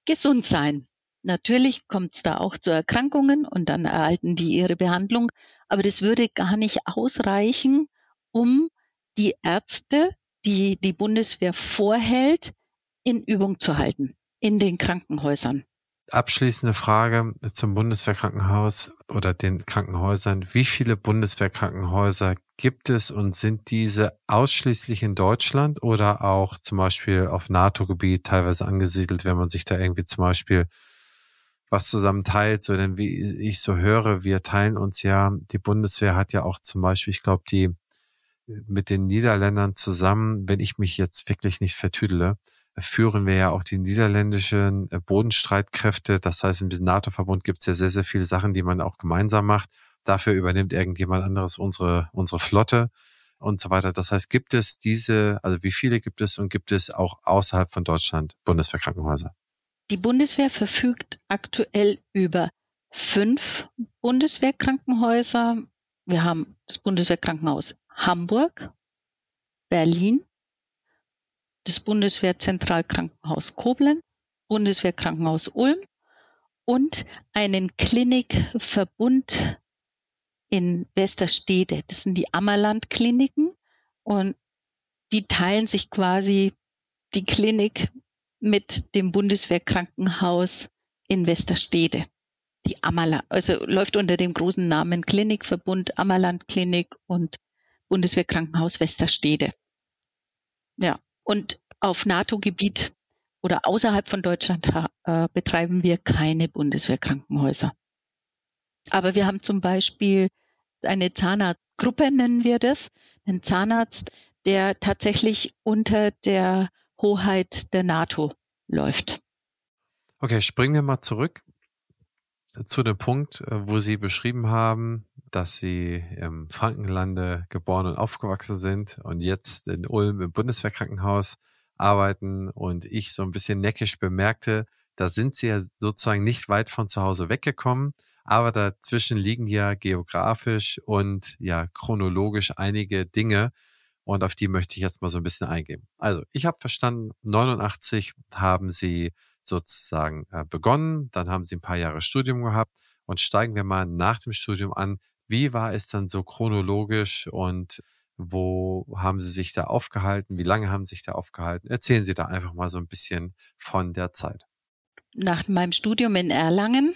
gesund sein. Natürlich kommt es da auch zu Erkrankungen und dann erhalten die ihre Behandlung, aber das würde gar nicht ausreichen, um die Ärzte, die die Bundeswehr vorhält, in Übung zu halten in den Krankenhäusern. Abschließende Frage zum Bundeswehrkrankenhaus oder den Krankenhäusern. Wie viele Bundeswehrkrankenhäuser gibt es und sind diese ausschließlich in Deutschland oder auch zum Beispiel auf NATO-Gebiet teilweise angesiedelt, wenn man sich da irgendwie zum Beispiel was zusammen teilt? So, denn wie ich so höre, wir teilen uns ja, die Bundeswehr hat ja auch zum Beispiel, ich glaube, die mit den Niederländern zusammen, wenn ich mich jetzt wirklich nicht vertüdele, führen wir ja auch die niederländischen äh, Bodenstreitkräfte. Das heißt, im NATO-Verbund gibt es ja sehr, sehr viele Sachen, die man auch gemeinsam macht. Dafür übernimmt irgendjemand anderes unsere, unsere Flotte und so weiter. Das heißt, gibt es diese, also wie viele gibt es und gibt es auch außerhalb von Deutschland Bundeswehrkrankenhäuser? Die Bundeswehr verfügt aktuell über fünf Bundeswehrkrankenhäuser. Wir haben das Bundeswehrkrankenhaus Hamburg, Berlin, das Bundeswehrzentralkrankenhaus Koblenz, Bundeswehrkrankenhaus Ulm und einen Klinikverbund in Westerstede. Das sind die Ammerland-Kliniken und die teilen sich quasi die Klinik mit dem Bundeswehrkrankenhaus in Westerstede. Die Ammerland, also läuft unter dem großen Namen Klinikverbund Ammerland Klinik und Bundeswehrkrankenhaus Westerstede. Ja, und auf NATO-Gebiet oder außerhalb von Deutschland äh, betreiben wir keine Bundeswehrkrankenhäuser. Aber wir haben zum Beispiel eine Zahnarztgruppe, nennen wir das, einen Zahnarzt, der tatsächlich unter der Hoheit der NATO läuft. Okay, springen wir mal zurück zu dem Punkt, äh, wo Sie beschrieben haben, dass Sie im Frankenlande geboren und aufgewachsen sind und jetzt in Ulm im Bundeswehrkrankenhaus arbeiten. Und ich so ein bisschen neckisch bemerkte, da sind Sie ja sozusagen nicht weit von zu Hause weggekommen, aber dazwischen liegen ja geografisch und ja chronologisch einige Dinge und auf die möchte ich jetzt mal so ein bisschen eingehen. Also, ich habe verstanden, 89 haben Sie sozusagen äh, begonnen, dann haben Sie ein paar Jahre Studium gehabt und steigen wir mal nach dem Studium an. Wie war es dann so chronologisch und wo haben Sie sich da aufgehalten? Wie lange haben Sie sich da aufgehalten? Erzählen Sie da einfach mal so ein bisschen von der Zeit. Nach meinem Studium in Erlangen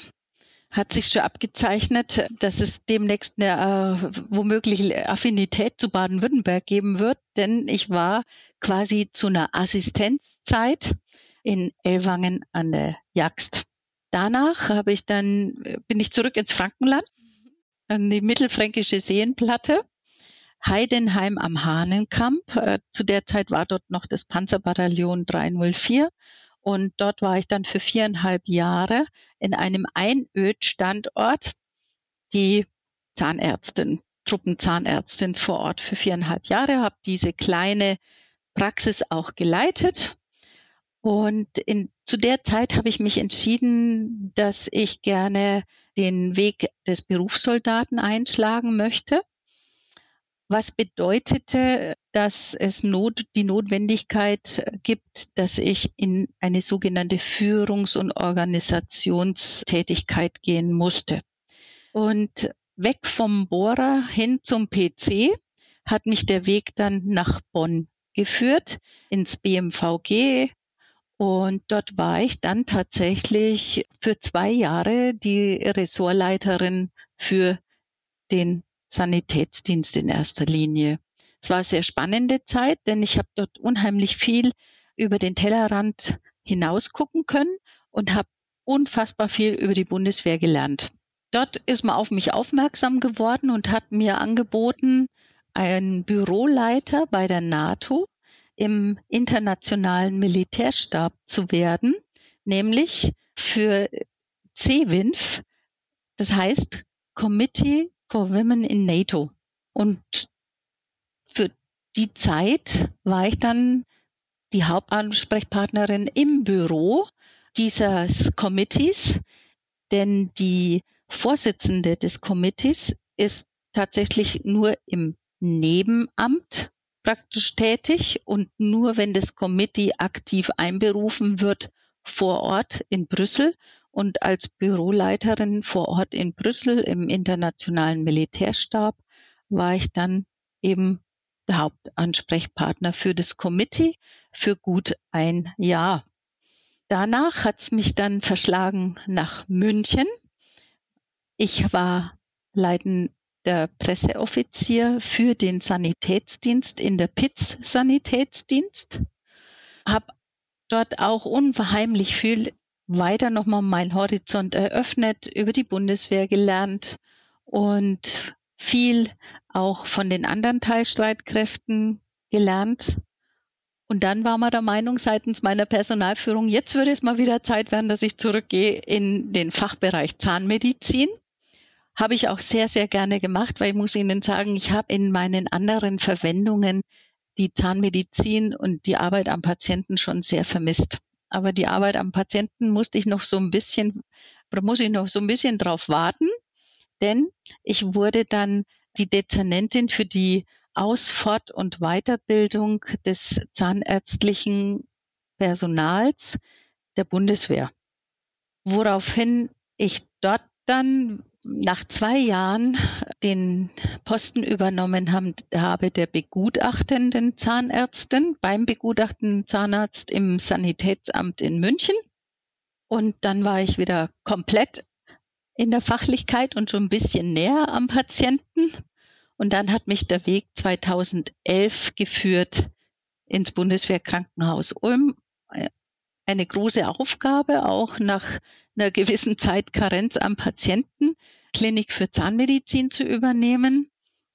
hat sich schon abgezeichnet, dass es demnächst eine äh, womöglich Affinität zu Baden-Württemberg geben wird, denn ich war quasi zu einer Assistenzzeit in Ellwangen an der Jagst. Danach habe ich dann, bin ich zurück ins Frankenland, an die mittelfränkische Seenplatte, Heidenheim am Hahnenkamp. Äh, zu der Zeit war dort noch das Panzerbataillon 304 und dort war ich dann für viereinhalb Jahre in einem Einödstandort, die Zahnärztin, Truppenzahnärztin vor Ort für viereinhalb Jahre, habe diese kleine Praxis auch geleitet und in, zu der Zeit habe ich mich entschieden, dass ich gerne den Weg des Berufssoldaten einschlagen möchte. Was bedeutete, dass es not, die Notwendigkeit gibt, dass ich in eine sogenannte Führungs- und Organisationstätigkeit gehen musste. Und weg vom Bohrer hin zum PC hat mich der Weg dann nach Bonn geführt, ins BMVG, und dort war ich dann tatsächlich für zwei Jahre die Ressortleiterin für den Sanitätsdienst in erster Linie. Es war eine sehr spannende Zeit, denn ich habe dort unheimlich viel über den Tellerrand hinaus gucken können und habe unfassbar viel über die Bundeswehr gelernt. Dort ist man auf mich aufmerksam geworden und hat mir angeboten, einen Büroleiter bei der NATO im internationalen Militärstab zu werden, nämlich für CWINF, das heißt Committee for Women in NATO. Und für die Zeit war ich dann die Hauptansprechpartnerin im Büro dieses Committees, denn die Vorsitzende des Committees ist tatsächlich nur im Nebenamt praktisch tätig und nur wenn das Committee aktiv einberufen wird vor Ort in Brüssel und als Büroleiterin vor Ort in Brüssel im internationalen Militärstab war ich dann eben der Hauptansprechpartner für das Committee für gut ein Jahr. Danach hat es mich dann verschlagen nach München. Ich war leitender Presseoffizier für den Sanitätsdienst in der PITS Sanitätsdienst, habe dort auch unheimlich viel weiter nochmal meinen Horizont eröffnet, über die Bundeswehr gelernt und viel auch von den anderen Teilstreitkräften gelernt. Und dann war man der Meinung seitens meiner Personalführung, jetzt würde es mal wieder Zeit werden, dass ich zurückgehe in den Fachbereich Zahnmedizin. Habe ich auch sehr, sehr gerne gemacht, weil ich muss Ihnen sagen, ich habe in meinen anderen Verwendungen die Zahnmedizin und die Arbeit am Patienten schon sehr vermisst. Aber die Arbeit am Patienten musste ich noch so ein bisschen, oder muss ich noch so ein bisschen drauf warten, denn ich wurde dann die Dezernentin für die Aus-, Fort- und Weiterbildung des zahnärztlichen Personals der Bundeswehr. Woraufhin ich dort dann nach zwei Jahren den Posten übernommen habe der begutachtenden Zahnärztin beim begutachtenden Zahnarzt im Sanitätsamt in München. Und dann war ich wieder komplett in der Fachlichkeit und schon ein bisschen näher am Patienten. Und dann hat mich der Weg 2011 geführt ins Bundeswehrkrankenhaus Ulm. Eine große Aufgabe, auch nach einer gewissen Zeit Karenz am Patienten, Klinik für Zahnmedizin zu übernehmen.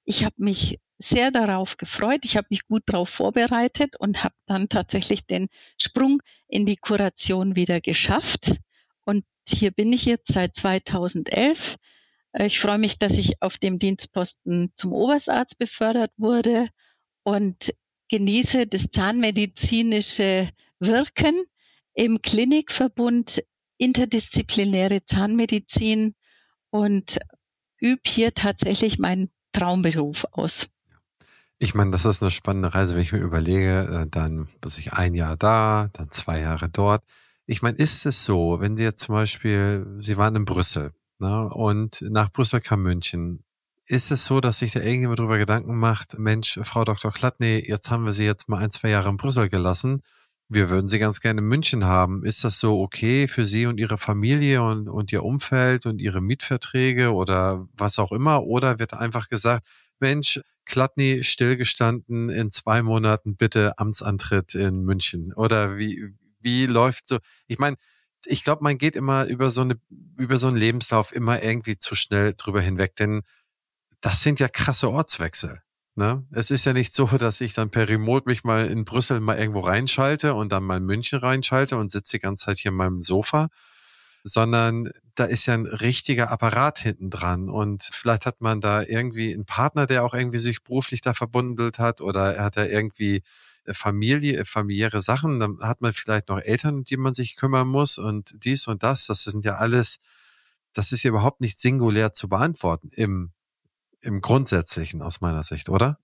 Ich habe mich sehr darauf gefreut. Ich habe mich gut darauf vorbereitet und habe dann tatsächlich den Sprung in die Kuration wieder geschafft. Und hier bin ich jetzt seit 2011. Äh, ich freue mich, dass ich auf dem Dienstposten zum Oberstarzt befördert wurde und genieße das zahnmedizinische Wirken im Klinikverbund interdisziplinäre Zahnmedizin und übe hier tatsächlich meinen Traumberuf aus. Ich meine, das ist eine spannende Reise, wenn ich mir überlege, äh, dann was ich ein Jahr da, dann zwei Jahre dort. Ich meine, ist es so, wenn Sie jetzt zum Beispiel, Sie waren in Brüssel ne, und nach Brüssel kam München, ist es so, dass sich da irgendjemand darüber Gedanken macht, Mensch, Frau Dr. Klattny, jetzt haben wir Sie jetzt mal ein, zwei Jahre in Brüssel gelassen. Wir würden Sie ganz gerne in München haben. Ist das so okay für Sie und Ihre Familie und, und Ihr Umfeld und Ihre Mietverträge oder was auch immer? Oder wird einfach gesagt, Mensch, Klattny stillgestanden in zwei Monaten bitte Amtsantritt in München? Oder wie, wie läuft so? Ich meine, ich glaube, man geht immer über so eine, über so einen Lebenslauf immer irgendwie zu schnell drüber hinweg, denn das sind ja krasse Ortswechsel. Ne? Es ist ja nicht so, dass ich dann per Remote mich mal in Brüssel mal irgendwo reinschalte und dann mal in München reinschalte und sitze die ganze Zeit hier in meinem Sofa, sondern da ist ja ein richtiger Apparat hinten dran und vielleicht hat man da irgendwie einen Partner, der auch irgendwie sich beruflich da verbundelt hat oder er hat da irgendwie Familie, familiäre Sachen, dann hat man vielleicht noch Eltern, um die man sich kümmern muss und dies und das. Das sind ja alles, das ist ja überhaupt nicht singulär zu beantworten im, im Grundsätzlichen aus meiner Sicht, oder?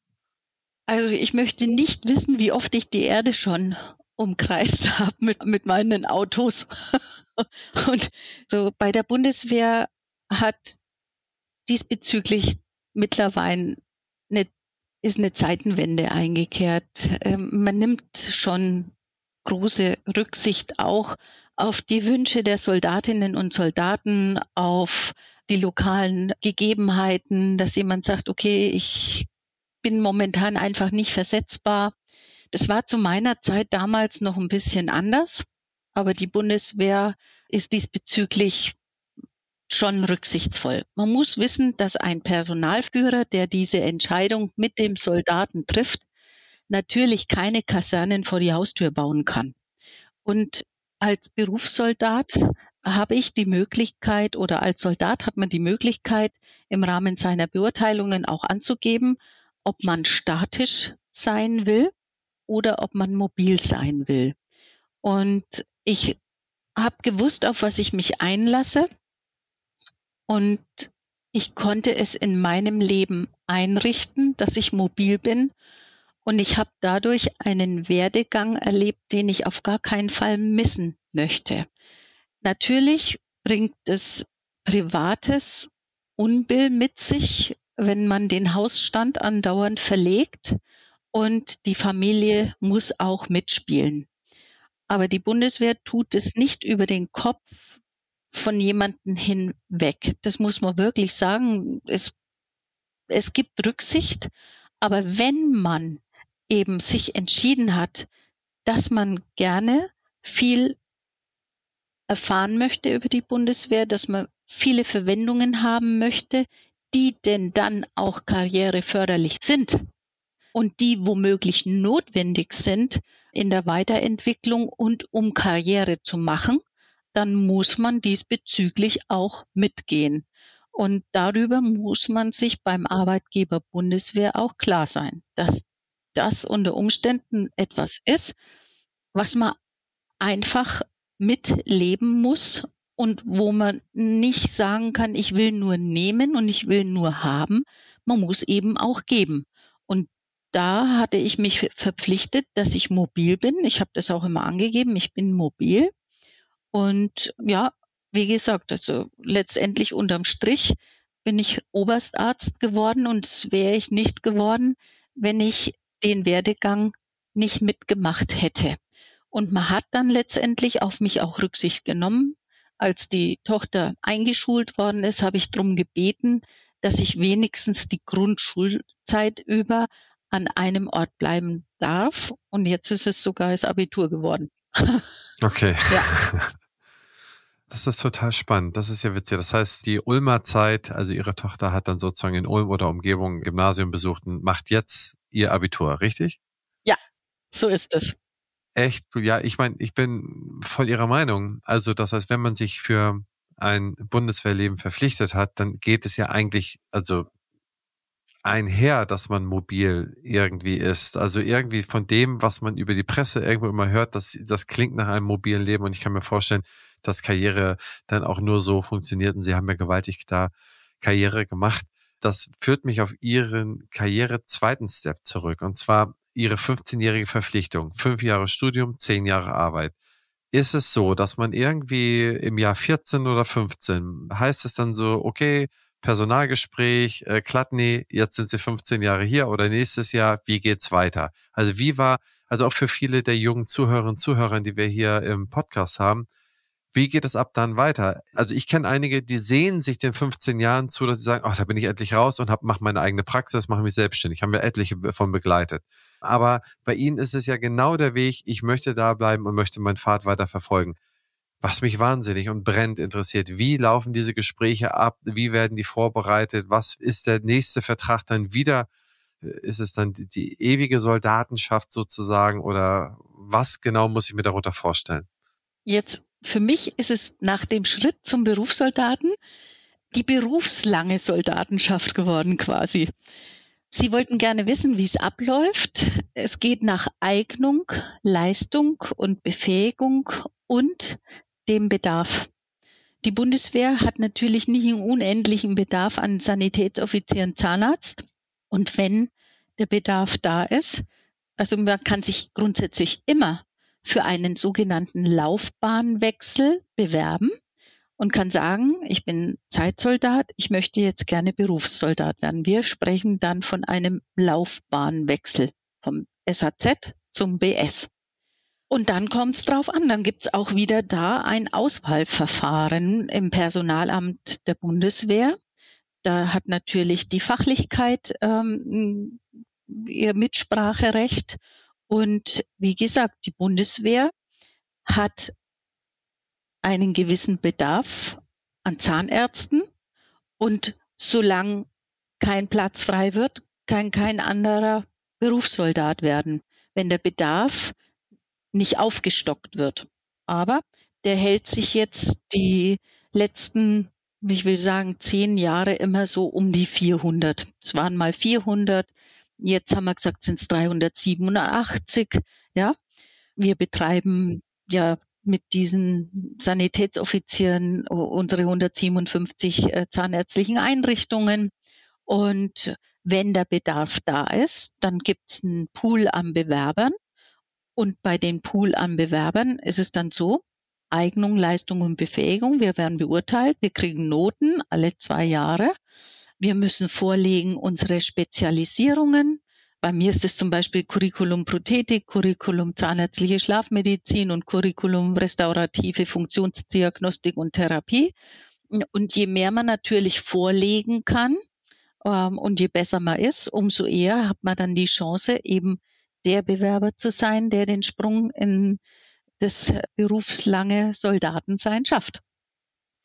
Also ich möchte nicht wissen, wie oft ich die Erde schon umkreist habe mit, mit meinen Autos. und so bei der Bundeswehr hat diesbezüglich mittlerweile eine ist eine Zeitenwende eingekehrt. Ähm, man nimmt schon große Rücksicht auch auf die Wünsche der Soldatinnen und Soldaten, auf die lokalen Gegebenheiten, dass jemand sagt, okay, ich bin momentan einfach nicht versetzbar. Das war zu meiner Zeit damals noch ein bisschen anders, aber die Bundeswehr ist diesbezüglich schon rücksichtsvoll. Man muss wissen, dass ein Personalführer, der diese Entscheidung mit dem Soldaten trifft, natürlich keine Kasernen vor die Haustür bauen kann. Und als Berufssoldat habe ich die Möglichkeit oder als Soldat hat man die Möglichkeit, im Rahmen seiner Beurteilungen auch anzugeben, ob man statisch sein will oder ob man mobil sein will. Und ich habe gewusst, auf was ich mich einlasse und ich konnte es in meinem Leben einrichten, dass ich mobil bin und ich habe dadurch einen Werdegang erlebt, den ich auf gar keinen Fall missen möchte. Natürlich bringt es privates Unbill mit sich, wenn man den Hausstand andauernd verlegt und die Familie muss auch mitspielen. Aber die Bundeswehr tut es nicht über den Kopf von jemanden hinweg. Das muss man wirklich sagen. Es, es gibt Rücksicht. Aber wenn man eben sich entschieden hat, dass man gerne viel erfahren möchte über die Bundeswehr, dass man viele Verwendungen haben möchte, die denn dann auch karriereförderlich sind und die womöglich notwendig sind in der Weiterentwicklung und um Karriere zu machen, dann muss man diesbezüglich auch mitgehen. Und darüber muss man sich beim Arbeitgeber Bundeswehr auch klar sein, dass das unter Umständen etwas ist, was man einfach mitleben muss und wo man nicht sagen kann, ich will nur nehmen und ich will nur haben. Man muss eben auch geben. Und da hatte ich mich verpflichtet, dass ich mobil bin. Ich habe das auch immer angegeben, ich bin mobil. Und ja, wie gesagt, also letztendlich unterm Strich bin ich Oberstarzt geworden und es wäre ich nicht geworden, wenn ich den Werdegang nicht mitgemacht hätte. Und man hat dann letztendlich auf mich auch Rücksicht genommen. Als die Tochter eingeschult worden ist, habe ich darum gebeten, dass ich wenigstens die Grundschulzeit über an einem Ort bleiben darf. Und jetzt ist es sogar das Abitur geworden. Okay. Ja. Das ist total spannend. Das ist ja witzig. Das heißt, die Ulmer Zeit, also ihre Tochter hat dann sozusagen in Ulm oder Umgebung Gymnasium besucht und macht jetzt ihr Abitur, richtig? Ja, so ist es. Echt? Ja, ich meine, ich bin voll ihrer Meinung. Also das heißt, wenn man sich für ein Bundeswehrleben verpflichtet hat, dann geht es ja eigentlich, also einher, dass man mobil irgendwie ist. Also irgendwie von dem, was man über die Presse irgendwo immer hört, das, das klingt nach einem mobilen Leben und ich kann mir vorstellen, dass Karriere dann auch nur so funktioniert und sie haben ja gewaltig da Karriere gemacht. Das führt mich auf ihren Karriere zweiten Step zurück und zwar ihre 15-jährige Verpflichtung. Fünf Jahre Studium, zehn Jahre Arbeit. Ist es so, dass man irgendwie im Jahr 14 oder 15 heißt es dann so, okay, Personalgespräch, äh, Klatny, jetzt sind sie 15 Jahre hier oder nächstes Jahr, wie geht's weiter? Also wie war, also auch für viele der jungen Zuhörerinnen und Zuhörer, die wir hier im Podcast haben, wie geht es ab dann weiter? Also ich kenne einige, die sehen sich den 15 Jahren zu, dass sie sagen, ach, da bin ich endlich raus und mache meine eigene Praxis, mache mich selbstständig. Haben wir etliche von begleitet. Aber bei ihnen ist es ja genau der Weg, ich möchte da bleiben und möchte meinen Pfad weiter verfolgen. Was mich wahnsinnig und brennend interessiert, wie laufen diese Gespräche ab? Wie werden die vorbereitet? Was ist der nächste Vertrag dann wieder? Ist es dann die, die ewige Soldatenschaft sozusagen oder was genau muss ich mir darunter vorstellen? Jetzt für mich ist es nach dem Schritt zum Berufssoldaten die berufslange Soldatenschaft geworden quasi. Sie wollten gerne wissen, wie es abläuft. Es geht nach Eignung, Leistung und Befähigung und dem Bedarf. Die Bundeswehr hat natürlich nicht einen unendlichen Bedarf an Sanitätsoffizieren, Zahnarzt. Und wenn der Bedarf da ist, also man kann sich grundsätzlich immer für einen sogenannten Laufbahnwechsel bewerben und kann sagen, ich bin Zeitsoldat, ich möchte jetzt gerne Berufssoldat werden. Wir sprechen dann von einem Laufbahnwechsel vom SAZ zum BS. Und dann kommt es drauf an, dann gibt es auch wieder da ein Auswahlverfahren im Personalamt der Bundeswehr. Da hat natürlich die Fachlichkeit ähm, ihr Mitspracherecht und wie gesagt, die Bundeswehr hat einen gewissen Bedarf an Zahnärzten und solange kein Platz frei wird, kann kein anderer Berufssoldat werden, wenn der Bedarf nicht aufgestockt wird. Aber der hält sich jetzt die letzten, ich will sagen, zehn Jahre immer so um die 400. Es waren mal 400, Jetzt haben wir gesagt, sind es 387. Ja, wir betreiben ja mit diesen Sanitätsoffizieren unsere 157 äh, zahnärztlichen Einrichtungen. Und wenn der Bedarf da ist, dann gibt es einen Pool an Bewerbern. Und bei den Pool an Bewerbern ist es dann so, Eignung, Leistung und Befähigung, wir werden beurteilt, wir kriegen Noten alle zwei Jahre. Wir müssen vorlegen unsere Spezialisierungen, bei mir ist es zum Beispiel Curriculum Prothetik, Curriculum Zahnärztliche Schlafmedizin und Curriculum Restaurative Funktionsdiagnostik und Therapie. Und je mehr man natürlich vorlegen kann ähm, und je besser man ist, umso eher hat man dann die Chance, eben der Bewerber zu sein, der den Sprung in das berufslange Soldatensein schafft.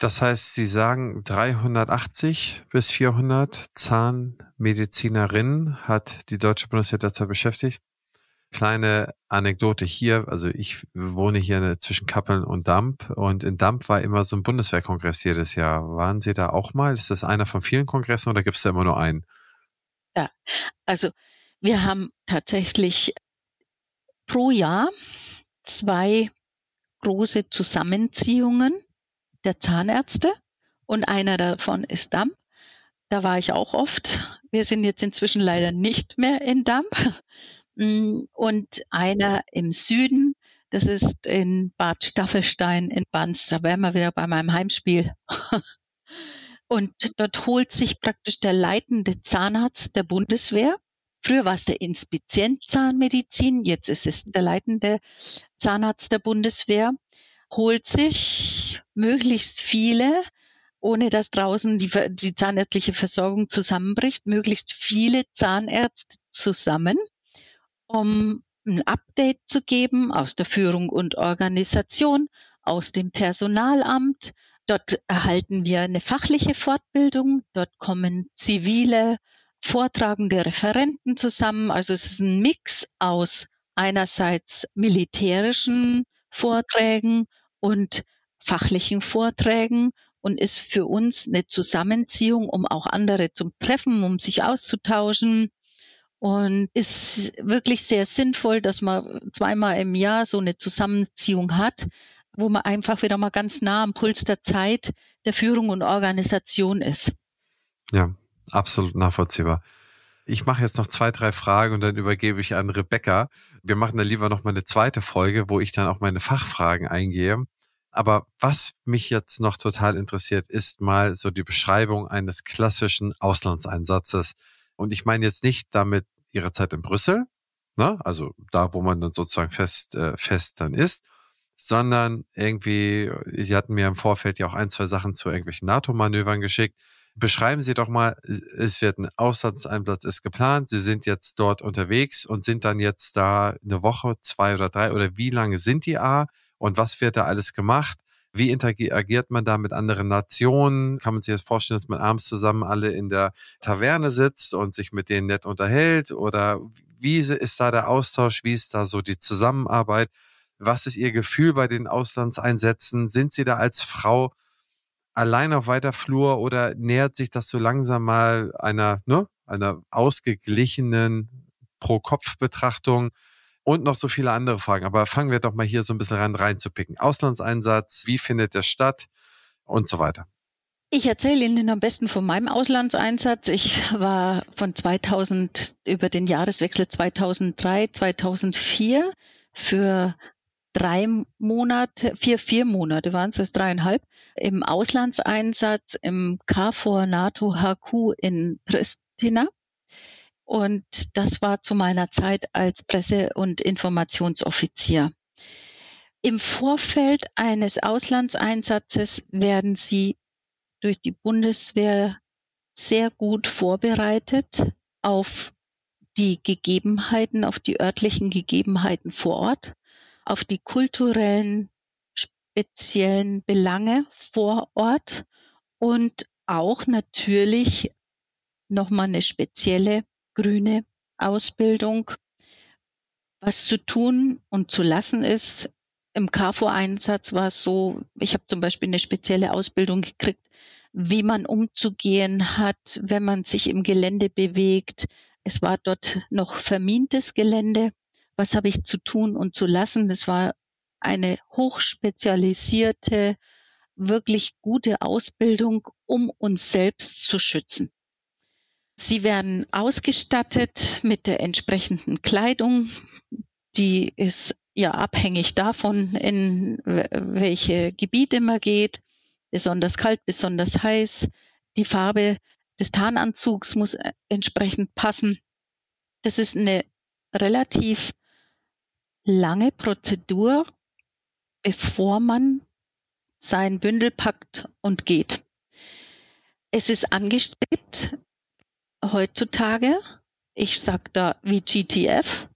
Das heißt, Sie sagen 380 bis 400 Zahnmedizinerinnen hat die Deutsche Bundeswehr derzeit beschäftigt. Kleine Anekdote hier, also ich wohne hier zwischen Kappeln und Damp und in Damp war immer so ein Bundeswehrkongress jedes Jahr. Waren Sie da auch mal? Ist das einer von vielen Kongressen oder gibt es da immer nur einen? Ja, also wir haben tatsächlich pro Jahr zwei große Zusammenziehungen der Zahnärzte und einer davon ist Damp. Da war ich auch oft. Wir sind jetzt inzwischen leider nicht mehr in Damp. Mm, und einer im Süden, das ist in Bad Staffelstein in Banz. Da wären wir wieder bei meinem Heimspiel. Und dort holt sich praktisch der leitende Zahnarzt der Bundeswehr. Früher war es der Inspizient Zahnmedizin, jetzt ist es der leitende Zahnarzt der Bundeswehr holt sich möglichst viele, ohne dass draußen die, die zahnärztliche Versorgung zusammenbricht, möglichst viele Zahnärzte zusammen, um ein Update zu geben aus der Führung und Organisation, aus dem Personalamt. Dort erhalten wir eine fachliche Fortbildung. Dort kommen zivile, vortragende Referenten zusammen. Also es ist ein Mix aus einerseits militärischen Vorträgen und fachlichen Vorträgen und ist für uns eine Zusammenziehung, um auch andere zum Treffen, um sich auszutauschen. Und ist wirklich sehr sinnvoll, dass man zweimal im Jahr so eine Zusammenziehung hat, wo man einfach wieder mal ganz nah am Puls der Zeit der Führung und Organisation ist. Ja, absolut nachvollziehbar. Ich mache jetzt noch zwei, drei Fragen und dann übergebe ich an Rebecca. Wir machen dann lieber noch mal eine zweite Folge, wo ich dann auch meine Fachfragen eingehe. Aber was mich jetzt noch total interessiert, ist mal so die Beschreibung eines klassischen Auslandseinsatzes. Und ich meine jetzt nicht damit ihre Zeit in Brüssel, ne? also da, wo man dann sozusagen fest, äh, fest dann ist, sondern irgendwie, Sie hatten mir im Vorfeld ja auch ein, zwei Sachen zu irgendwelchen NATO-Manövern geschickt. Beschreiben Sie doch mal, es wird ein Auslandseinsatz ist geplant, Sie sind jetzt dort unterwegs und sind dann jetzt da eine Woche, zwei oder drei oder wie lange sind die A und was wird da alles gemacht? Wie interagiert man da mit anderen Nationen? Kann man sich das vorstellen, dass man abends zusammen alle in der Taverne sitzt und sich mit denen nett unterhält? Oder wie ist da der Austausch? Wie ist da so die Zusammenarbeit? Was ist Ihr Gefühl bei den Auslandseinsätzen? Sind Sie da als Frau allein auf weiter Flur oder nähert sich das so langsam mal einer, ne, einer ausgeglichenen Pro-Kopf-Betrachtung? Und noch so viele andere Fragen. Aber fangen wir doch mal hier so ein bisschen ran reinzupicken. Auslandseinsatz, wie findet der statt und so weiter. Ich erzähle Ihnen am besten von meinem Auslandseinsatz. Ich war von 2000 über den Jahreswechsel 2003, 2004 für drei Monate, vier, vier Monate waren es, das dreieinhalb, im Auslandseinsatz im KFOR NATO HQ in Pristina. Und das war zu meiner Zeit als Presse- und Informationsoffizier. Im Vorfeld eines Auslandseinsatzes werden Sie durch die Bundeswehr sehr gut vorbereitet auf die Gegebenheiten, auf die örtlichen Gegebenheiten vor Ort auf die kulturellen, speziellen Belange vor Ort und auch natürlich nochmal eine spezielle grüne Ausbildung. Was zu tun und zu lassen ist, im KFOR-Einsatz war es so, ich habe zum Beispiel eine spezielle Ausbildung gekriegt, wie man umzugehen hat, wenn man sich im Gelände bewegt. Es war dort noch vermintes Gelände was habe ich zu tun und zu lassen. Das war eine hochspezialisierte, wirklich gute Ausbildung, um uns selbst zu schützen. Sie werden ausgestattet mit der entsprechenden Kleidung. Die ist ja abhängig davon, in welche Gebiete man geht. Besonders kalt, besonders heiß. Die Farbe des Tarnanzugs muss entsprechend passen. Das ist eine relativ lange Prozedur, bevor man sein Bündel packt und geht. Es ist angestrebt heutzutage, ich sage da wie GTF,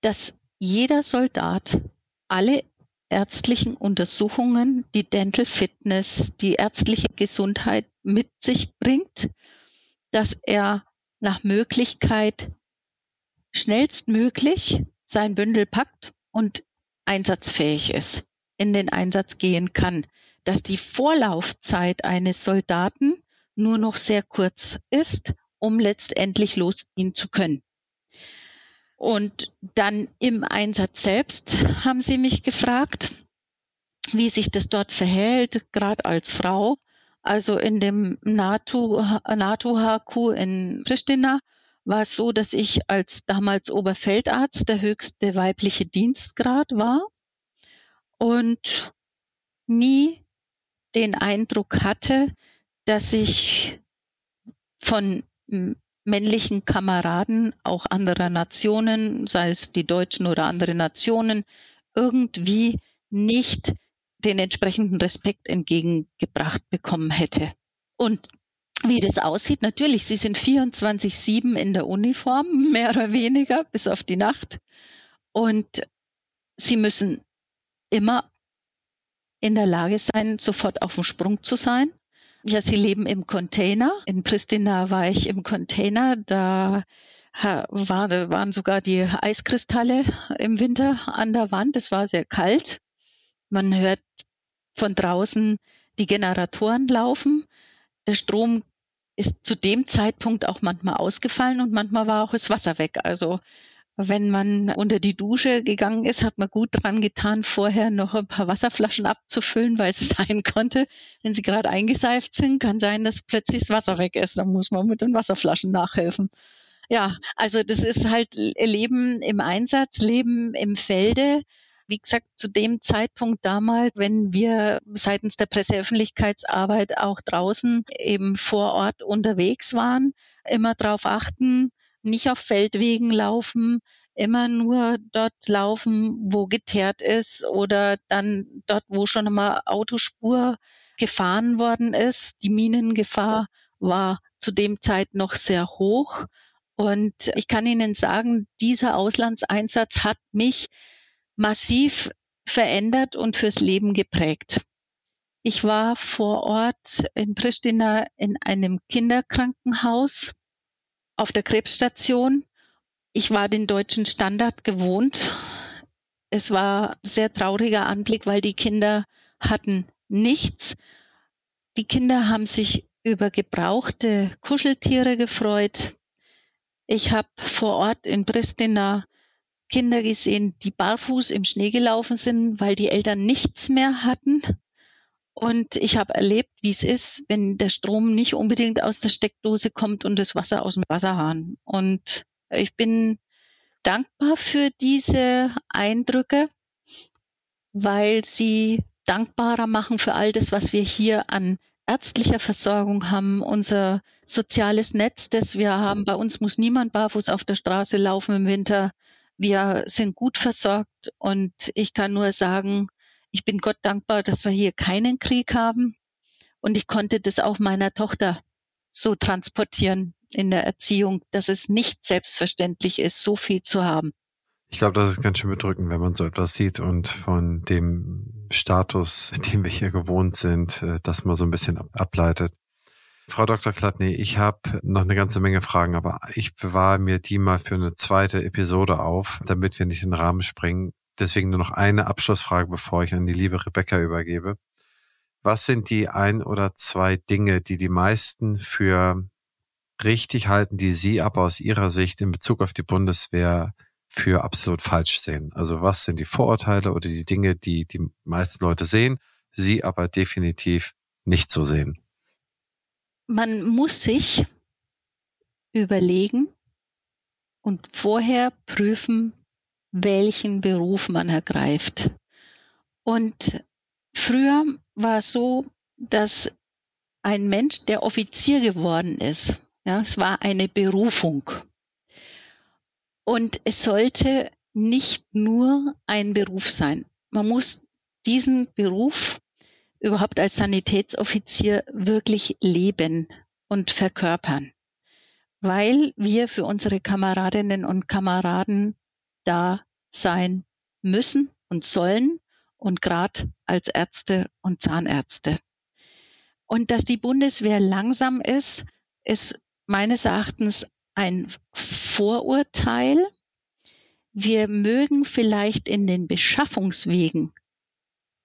dass jeder Soldat alle ärztlichen Untersuchungen, die Dental Fitness, die ärztliche Gesundheit mit sich bringt, dass er nach Möglichkeit schnellstmöglich sein Bündel packt und einsatzfähig ist, in den Einsatz gehen kann, dass die Vorlaufzeit eines Soldaten nur noch sehr kurz ist, um letztendlich losgehen zu können. Und dann im Einsatz selbst haben sie mich gefragt, wie sich das dort verhält, gerade als Frau. Also in dem NATO-HQ in Pristina war es so, dass ich als damals Oberfeldarzt der höchste weibliche Dienstgrad war und nie den Eindruck hatte, dass ich von männlichen Kameraden auch anderer Nationen, sei es die Deutschen oder andere Nationen, irgendwie nicht den entsprechenden Respekt entgegengebracht bekommen hätte. Und wie das aussieht, natürlich, sie sind 24-7 in der Uniform, mehr oder weniger, bis auf die Nacht. Und sie müssen immer in der Lage sein, sofort auf dem Sprung zu sein. Ja, sie leben im Container. In Pristina war ich im Container. Da war, waren sogar die Eiskristalle im Winter an der Wand. Es war sehr kalt. Man hört von draußen die Generatoren laufen. Der Strom ist zu dem Zeitpunkt auch manchmal ausgefallen und manchmal war auch das Wasser weg. Also wenn man unter die Dusche gegangen ist, hat man gut dran getan, vorher noch ein paar Wasserflaschen abzufüllen, weil es sein konnte, wenn sie gerade eingeseift sind, kann sein, dass plötzlich das Wasser weg ist. Dann muss man mit den Wasserflaschen nachhelfen. Ja, also das ist halt Leben im Einsatz, Leben im Felde. Wie gesagt, zu dem Zeitpunkt damals, wenn wir seitens der Presseöffentlichkeitsarbeit auch draußen eben vor Ort unterwegs waren, immer darauf achten, nicht auf Feldwegen laufen, immer nur dort laufen, wo geteert ist oder dann dort, wo schon einmal Autospur gefahren worden ist. Die Minengefahr war zu dem Zeit noch sehr hoch. Und ich kann Ihnen sagen, dieser Auslandseinsatz hat mich massiv verändert und fürs Leben geprägt. Ich war vor Ort in Pristina in einem Kinderkrankenhaus auf der Krebsstation. Ich war den deutschen Standard gewohnt. Es war sehr trauriger Anblick, weil die Kinder hatten nichts. Die Kinder haben sich über gebrauchte Kuscheltiere gefreut. Ich habe vor Ort in Pristina Kinder gesehen, die barfuß im Schnee gelaufen sind, weil die Eltern nichts mehr hatten. Und ich habe erlebt, wie es ist, wenn der Strom nicht unbedingt aus der Steckdose kommt und das Wasser aus dem Wasserhahn. Und ich bin dankbar für diese Eindrücke, weil sie dankbarer machen für all das, was wir hier an ärztlicher Versorgung haben, unser soziales Netz, das wir haben. Bei uns muss niemand barfuß auf der Straße laufen im Winter. Wir sind gut versorgt und ich kann nur sagen, ich bin Gott dankbar, dass wir hier keinen Krieg haben. Und ich konnte das auch meiner Tochter so transportieren in der Erziehung, dass es nicht selbstverständlich ist, so viel zu haben. Ich glaube, das ist ganz schön bedrückend, wenn man so etwas sieht und von dem Status, den wir hier gewohnt sind, äh, das mal so ein bisschen ableitet. Frau Dr. Klatny, ich habe noch eine ganze Menge Fragen, aber ich bewahre mir die mal für eine zweite Episode auf, damit wir nicht in den Rahmen springen. Deswegen nur noch eine Abschlussfrage, bevor ich an die liebe Rebecca übergebe. Was sind die ein oder zwei Dinge, die die meisten für richtig halten, die Sie aber aus Ihrer Sicht in Bezug auf die Bundeswehr für absolut falsch sehen. Also was sind die Vorurteile oder die Dinge, die die meisten Leute sehen, sie aber definitiv nicht so sehen? Man muss sich überlegen und vorher prüfen, welchen Beruf man ergreift. Und früher war es so, dass ein Mensch, der Offizier geworden ist, ja, es war eine Berufung. Und es sollte nicht nur ein Beruf sein. Man muss diesen Beruf überhaupt als Sanitätsoffizier wirklich leben und verkörpern, weil wir für unsere Kameradinnen und Kameraden da sein müssen und sollen und gerade als Ärzte und Zahnärzte. Und dass die Bundeswehr langsam ist, ist meines Erachtens ein Vorurteil. Wir mögen vielleicht in den Beschaffungswegen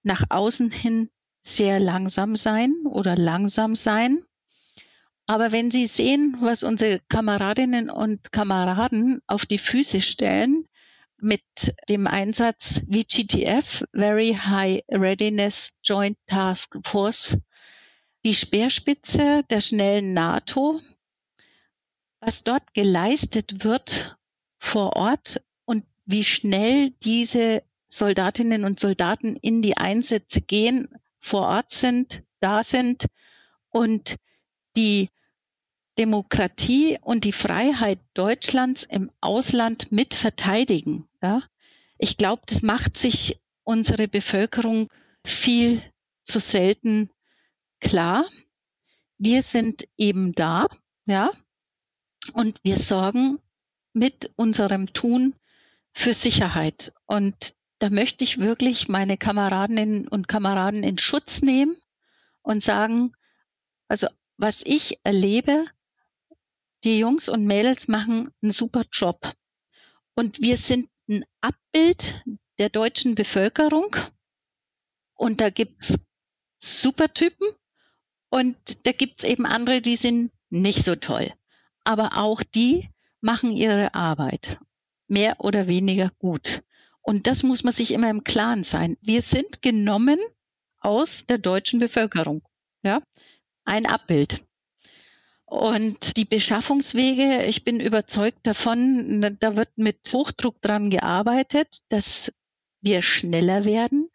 nach außen hin sehr langsam sein oder langsam sein. Aber wenn Sie sehen, was unsere Kameradinnen und Kameraden auf die Füße stellen mit dem Einsatz VGTF, Very High Readiness Joint Task Force, die Speerspitze der schnellen NATO, was dort geleistet wird vor Ort und wie schnell diese Soldatinnen und Soldaten in die Einsätze gehen, vor Ort sind, da sind und die Demokratie und die Freiheit Deutschlands im Ausland mit verteidigen. Ja? Ich glaube, das macht sich unsere Bevölkerung viel zu selten klar. Wir sind eben da, ja, und wir sorgen mit unserem Tun für Sicherheit. Und da möchte ich wirklich meine Kameradinnen und Kameraden in Schutz nehmen und sagen, also was ich erlebe, die Jungs und Mädels machen einen super Job. Und wir sind ein Abbild der deutschen Bevölkerung. Und da gibt's super Typen und da gibt's eben andere, die sind nicht so toll aber auch die machen ihre Arbeit mehr oder weniger gut. Und das muss man sich immer im Klaren sein. Wir sind genommen aus der deutschen Bevölkerung. Ja, ein Abbild. Und die Beschaffungswege, ich bin überzeugt davon, da wird mit Hochdruck dran gearbeitet, dass wir schneller werden.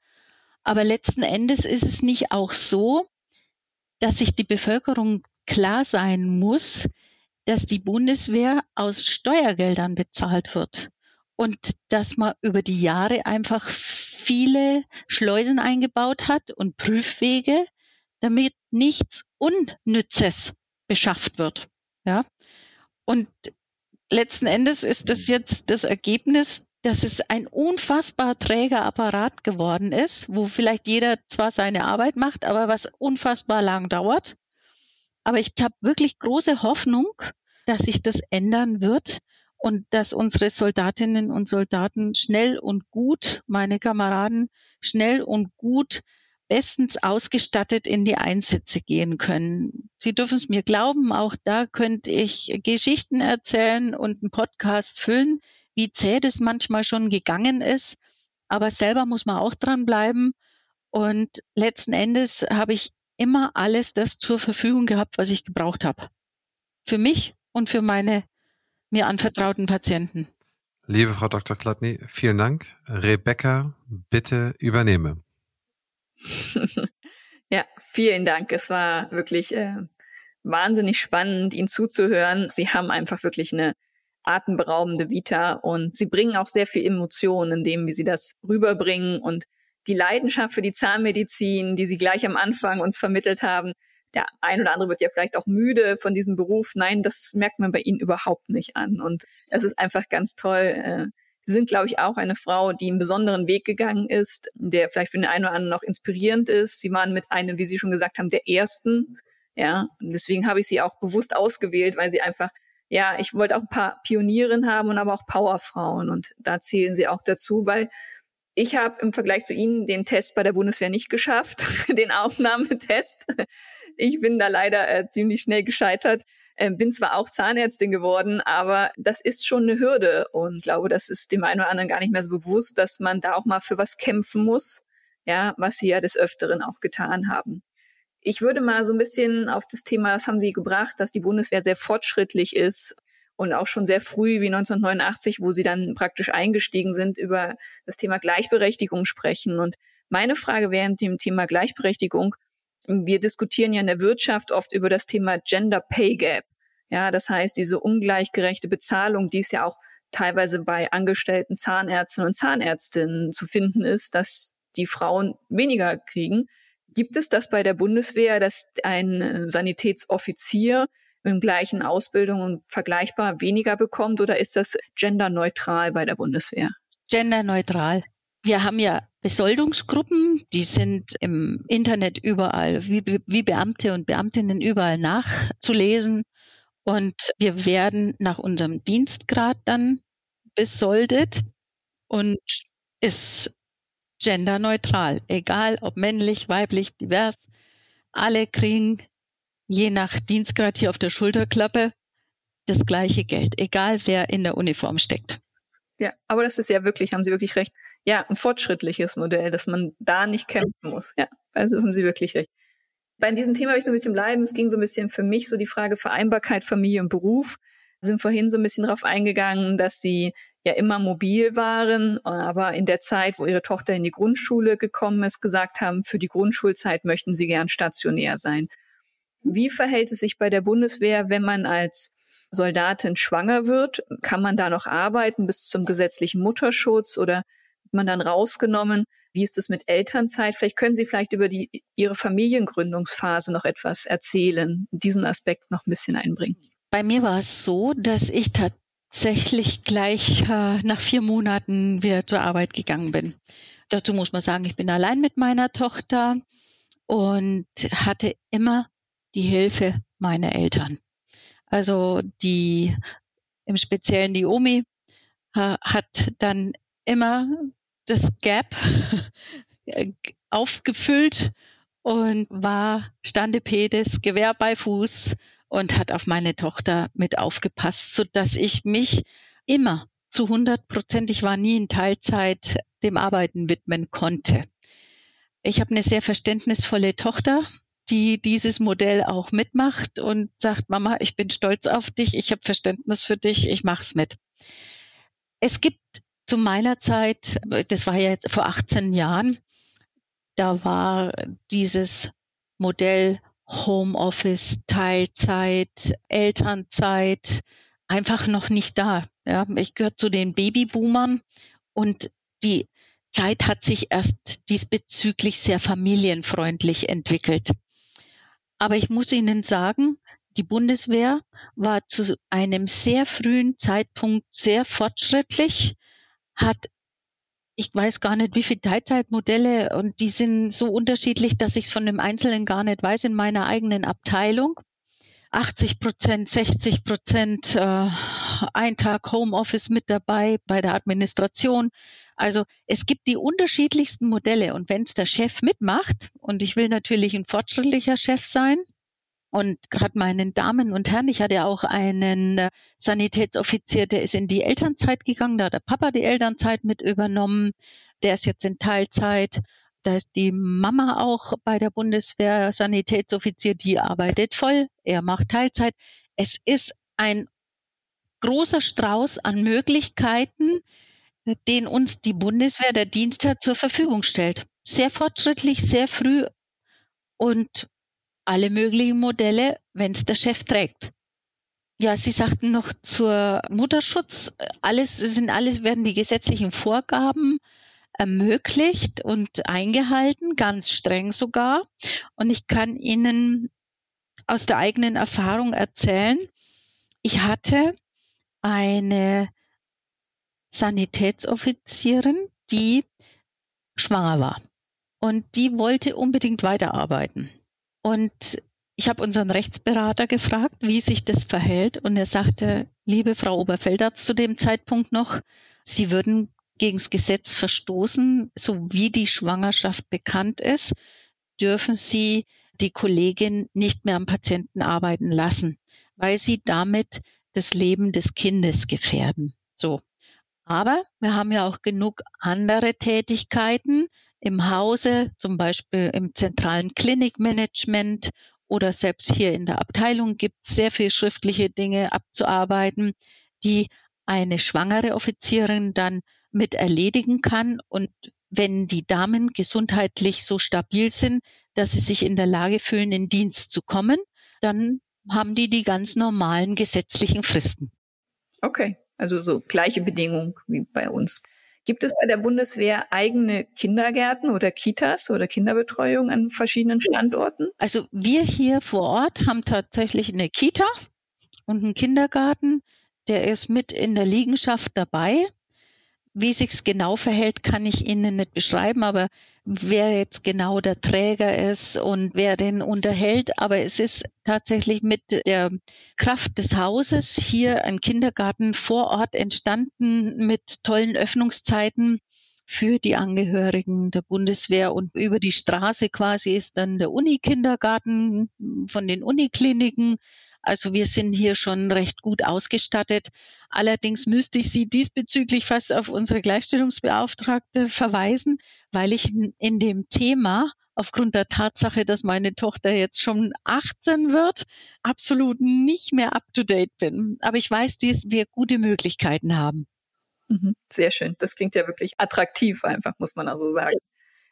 Aber letzten Endes ist es nicht auch so, dass sich die Bevölkerung klar sein muss, dass die Bundeswehr aus Steuergeldern bezahlt wird und dass man über die Jahre einfach viele Schleusen eingebaut hat und Prüfwege, damit nichts Unnützes beschafft wird. Ja. Und letzten Endes ist das jetzt das Ergebnis, dass es ein unfassbar träger Apparat geworden ist, wo vielleicht jeder zwar seine Arbeit macht, aber was unfassbar lang dauert. Aber ich habe wirklich große Hoffnung, dass sich das ändern wird und dass unsere Soldatinnen und Soldaten schnell und gut, meine Kameraden, schnell und gut bestens ausgestattet in die Einsätze gehen können. Sie dürfen es mir glauben, auch da könnte ich Geschichten erzählen und einen Podcast füllen, wie zäh das manchmal schon gegangen ist. Aber selber muss man auch dranbleiben. Und letzten Endes habe ich immer alles das zur Verfügung gehabt, was ich gebraucht habe. Für mich und für meine mir anvertrauten Patienten. Liebe Frau Dr. Klatny, vielen Dank. Rebecca, bitte übernehme. ja, vielen Dank. Es war wirklich äh, wahnsinnig spannend, Ihnen zuzuhören. Sie haben einfach wirklich eine atemberaubende Vita und Sie bringen auch sehr viel Emotionen in dem, wie Sie das rüberbringen und die Leidenschaft für die Zahnmedizin, die Sie gleich am Anfang uns vermittelt haben, der ein oder andere wird ja vielleicht auch müde von diesem Beruf. Nein, das merkt man bei Ihnen überhaupt nicht an. Und es ist einfach ganz toll. Äh, Sie sind, glaube ich, auch eine Frau, die einen besonderen Weg gegangen ist, der vielleicht für den einen oder anderen noch inspirierend ist. Sie waren mit einem, wie Sie schon gesagt haben, der ersten. Ja, und deswegen habe ich sie auch bewusst ausgewählt, weil sie einfach, ja, ich wollte auch ein paar Pionierinnen haben und aber auch Powerfrauen. Und da zählen sie auch dazu, weil Ich habe im Vergleich zu Ihnen den Test bei der Bundeswehr nicht geschafft, den Aufnahmetest. Ich bin da leider äh, ziemlich schnell gescheitert. Äh, bin zwar auch Zahnärztin geworden, aber das ist schon eine Hürde und glaube, das ist dem einen oder anderen gar nicht mehr so bewusst, dass man da auch mal für was kämpfen muss, ja, was sie ja des Öfteren auch getan haben. Ich würde mal so ein bisschen auf das Thema, das haben Sie gebracht, dass die Bundeswehr sehr fortschrittlich ist und auch schon sehr früh wie 1989, wo Sie dann praktisch eingestiegen sind, über das Thema Gleichberechtigung sprechen. Und meine Frage während dem Thema Gleichberechtigung, wir diskutieren ja in der Wirtschaft oft über das Thema Gender Pay Gap. Ja, das heißt, diese ungleichgerechte Bezahlung, die es ja auch teilweise bei angestellten Zahnärzten und Zahnärztinnen zu finden ist, dass die Frauen weniger kriegen. Gibt es das bei der Bundeswehr, dass ein äh, Sanitätsoffizier im gleichen Ausbildung und vergleichbar weniger bekommt oder ist das genderneutral bei der Bundeswehr? Genderneutral. Wir haben ja Besoldungsgruppen, die sind im Internet überall, wie, wie Beamte und Beamtinnen überall nachzulesen. Und wir werden nach unserem Dienstgrad dann besoldet und ist genderneutral, egal ob männlich, weiblich, divers. Alle kriegen je nach Dienstgrad hier auf der Schulterklappe das gleiche Geld, egal wer in der Uniform steckt. Ja, aber das ist ja wirklich, haben Sie wirklich recht, ja, ein fortschrittliches Modell, dass man da nicht kämpfen muss. Ja, also haben Sie wirklich recht. Bei diesem Thema habe ich so ein bisschen bleiben. Es ging so ein bisschen für mich so die Frage Vereinbarkeit Familie und Beruf. Wir sind vorhin so ein bisschen darauf eingegangen, dass Sie ja immer mobil waren, aber in der Zeit, wo Ihre Tochter in die Grundschule gekommen ist, gesagt haben, für die Grundschulzeit möchten Sie gern stationär sein. Wie verhält es sich bei der Bundeswehr, wenn man als Soldatin schwanger wird? Kann man da noch arbeiten bis zum gesetzlichen Mutterschutz oder wird man dann rausgenommen? Wie ist es mit Elternzeit? Vielleicht können Sie vielleicht über die, Ihre Familiengründungsphase noch etwas erzählen, diesen Aspekt noch ein bisschen einbringen. Bei mir war es so, dass ich tatsächlich gleich äh, nach vier Monaten wieder zur Arbeit gegangen bin. Dazu muss man sagen, ich bin allein mit meiner Tochter und hatte immer die Hilfe meiner Eltern. Also die, im Speziellen die Omi, hat dann immer das Gap aufgefüllt und war Standepedes, Gewehr bei Fuß und hat auf meine Tochter mit aufgepasst, so dass ich mich immer zu 100 Prozent, ich war nie in Teilzeit, dem Arbeiten widmen konnte. Ich habe eine sehr verständnisvolle Tochter, die dieses Modell auch mitmacht und sagt, Mama, ich bin stolz auf dich, ich habe Verständnis für dich, ich mach's mit. Es gibt zu meiner Zeit, das war ja jetzt vor 18 Jahren, da war dieses Modell Homeoffice, Teilzeit, Elternzeit einfach noch nicht da. Ja, ich gehöre zu den Babyboomern und die Zeit hat sich erst diesbezüglich sehr familienfreundlich entwickelt. Aber ich muss Ihnen sagen, die Bundeswehr war zu einem sehr frühen Zeitpunkt sehr fortschrittlich, hat ich weiß gar nicht, wie viele Teilzeitmodelle und die sind so unterschiedlich, dass ich es von dem Einzelnen gar nicht weiß in meiner eigenen Abteilung. 80 Prozent, 60 Prozent, äh, ein Tag Homeoffice mit dabei bei der Administration. Also es gibt die unterschiedlichsten Modelle und wenn es der Chef mitmacht, und ich will natürlich ein fortschrittlicher Chef sein, und gerade meinen Damen und Herren, ich hatte auch einen äh, Sanitätsoffizier, der ist in die Elternzeit gegangen, da hat der Papa die Elternzeit mit übernommen, der ist jetzt in Teilzeit. Da ist die Mama auch bei der Bundeswehr Sanitätsoffizier, die arbeitet voll, er macht Teilzeit. Es ist ein großer Strauß an Möglichkeiten, den uns die Bundeswehr, der Dienstherr zur Verfügung stellt. Sehr fortschrittlich, sehr früh und alle möglichen Modelle, wenn es der Chef trägt. Ja, Sie sagten noch zur Mutterschutz, alles sind alles werden die gesetzlichen Vorgaben ermöglicht und eingehalten, ganz streng sogar. Und ich kann Ihnen aus der eigenen Erfahrung erzählen, ich hatte eine Sanitätsoffizierin, die schwanger war. Und die wollte unbedingt weiterarbeiten. Und ich habe unseren Rechtsberater gefragt, wie sich das verhält. Und er sagte, liebe Frau Oberfelderz zu dem Zeitpunkt noch, Sie würden gegen das Gesetz verstoßen, so wie die Schwangerschaft bekannt ist, dürfen sie die Kollegin nicht mehr am Patienten arbeiten lassen, weil sie damit das Leben des Kindes gefährden. So. Aber wir haben ja auch genug andere Tätigkeiten im Hause, zum Beispiel im zentralen Klinikmanagement oder selbst hier in der Abteilung gibt es sehr viel schriftliche Dinge abzuarbeiten, die eine schwangere Offizierin dann mit erledigen kann. Und wenn die Damen gesundheitlich so stabil sind, dass sie sich in der Lage fühlen, in Dienst zu kommen, dann haben die die ganz normalen gesetzlichen Fristen. Okay, also so gleiche Bedingungen wie bei uns. Gibt es bei der Bundeswehr eigene Kindergärten oder Kitas oder Kinderbetreuung an verschiedenen Standorten? Also wir hier vor Ort haben tatsächlich eine Kita und einen Kindergarten. Der ist mit in der Liegenschaft dabei. Wie sich's genau verhält, kann ich Ihnen nicht beschreiben, aber wer jetzt genau der Träger ist und wer den unterhält, aber es ist tatsächlich mit der Kraft des Hauses hier ein Kindergarten vor Ort entstanden mit tollen Öffnungszeiten für die Angehörigen der Bundeswehr und über die Straße quasi ist dann der Unikindergarten von den Unikliniken also wir sind hier schon recht gut ausgestattet. Allerdings müsste ich Sie diesbezüglich fast auf unsere Gleichstellungsbeauftragte verweisen, weil ich in dem Thema aufgrund der Tatsache, dass meine Tochter jetzt schon 18 wird, absolut nicht mehr up-to-date bin. Aber ich weiß, dass wir gute Möglichkeiten haben. Mhm. Sehr schön. Das klingt ja wirklich attraktiv einfach, muss man also sagen.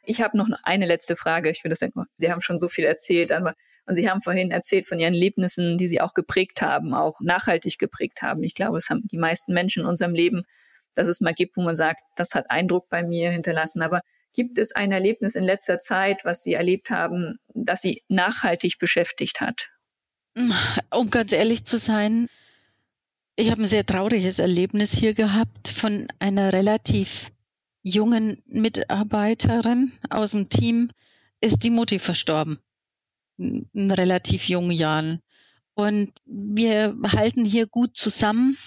Ich habe noch eine letzte Frage. Ich finde das, Sie haben schon so viel erzählt, aber und Sie haben vorhin erzählt von Ihren Erlebnissen, die Sie auch geprägt haben, auch nachhaltig geprägt haben. Ich glaube, es haben die meisten Menschen in unserem Leben, dass es mal gibt, wo man sagt, das hat Eindruck bei mir hinterlassen. Aber gibt es ein Erlebnis in letzter Zeit, was Sie erlebt haben, das Sie nachhaltig beschäftigt hat? Um ganz ehrlich zu sein, ich habe ein sehr trauriges Erlebnis hier gehabt von einer relativ jungen Mitarbeiterin aus dem Team, ist die Mutti verstorben in relativ jungen Jahren. Und wir halten hier gut zusammen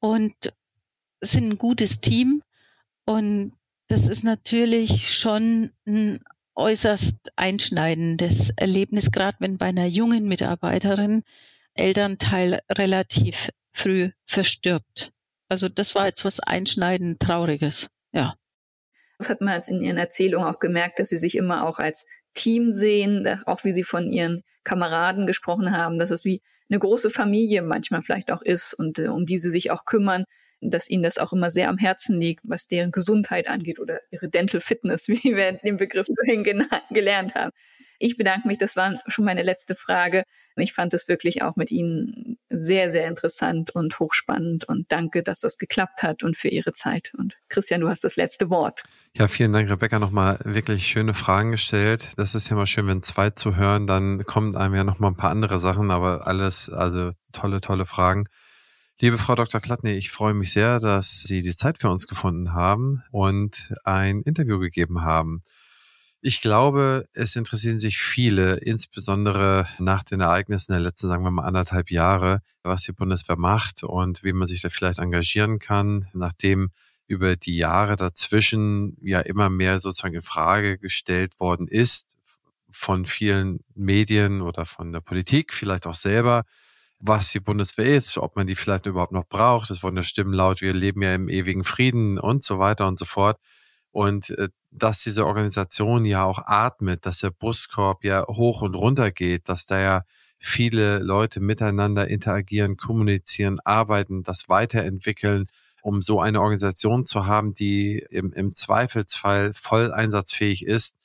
und sind ein gutes Team. Und das ist natürlich schon ein äußerst einschneidendes Erlebnis, gerade wenn bei einer jungen Mitarbeiterin Elternteil relativ früh verstirbt. Also das war jetzt was einschneidend Trauriges, ja. Das hat man in Ihren Erzählungen auch gemerkt, dass Sie sich immer auch als Team sehen, auch wie Sie von Ihren Kameraden gesprochen haben, dass es wie eine große Familie manchmal vielleicht auch ist und äh, um die Sie sich auch kümmern, dass Ihnen das auch immer sehr am Herzen liegt, was deren Gesundheit angeht oder ihre Dental Fitness, wie wir den Begriff vorhin gelernt haben. Ich bedanke mich, das war schon meine letzte Frage. Ich fand es wirklich auch mit Ihnen sehr, sehr interessant und hochspannend und danke, dass das geklappt hat und für Ihre Zeit. Und Christian, du hast das letzte Wort. Ja, vielen Dank, Rebecca, nochmal wirklich schöne Fragen gestellt. Das ist ja mal schön, wenn zwei zu hören, dann kommen einem ja nochmal ein paar andere Sachen, aber alles, also tolle, tolle Fragen. Liebe Frau Dr. Klattny, ich freue mich sehr, dass Sie die Zeit für uns gefunden haben und ein Interview gegeben haben. Ich glaube, es interessieren sich viele, insbesondere nach den Ereignissen der letzten, sagen wir mal, anderthalb Jahre, was die Bundeswehr macht und wie man sich da vielleicht engagieren kann, nachdem über die Jahre dazwischen ja immer mehr sozusagen in Frage gestellt worden ist von vielen Medien oder von der Politik, vielleicht auch selber, was die Bundeswehr ist, ob man die vielleicht überhaupt noch braucht. Es wurden ja Stimmen laut, wir leben ja im ewigen Frieden und so weiter und so fort. Und äh, dass diese Organisation ja auch atmet, dass der Brustkorb ja hoch und runter geht, dass da ja viele Leute miteinander interagieren, kommunizieren, arbeiten, das weiterentwickeln, um so eine Organisation zu haben, die im, im Zweifelsfall voll einsatzfähig ist.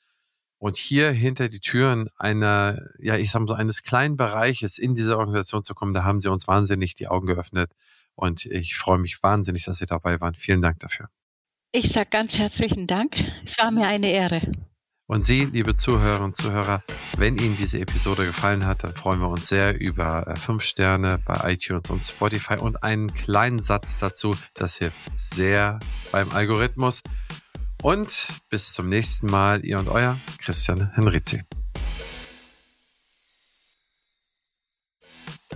Und hier hinter die Türen einer, ja, ich sag mal so, eines kleinen Bereiches in diese Organisation zu kommen, da haben sie uns wahnsinnig die Augen geöffnet. Und ich freue mich wahnsinnig, dass Sie dabei waren. Vielen Dank dafür. Ich sage ganz herzlichen Dank. Es war mir eine Ehre. Und Sie, liebe Zuhörerinnen und Zuhörer, wenn Ihnen diese Episode gefallen hat, dann freuen wir uns sehr über äh, fünf Sterne bei iTunes und Spotify und einen kleinen Satz dazu. Das hilft sehr beim Algorithmus. Und bis zum nächsten Mal, ihr und euer Christian Henrizi.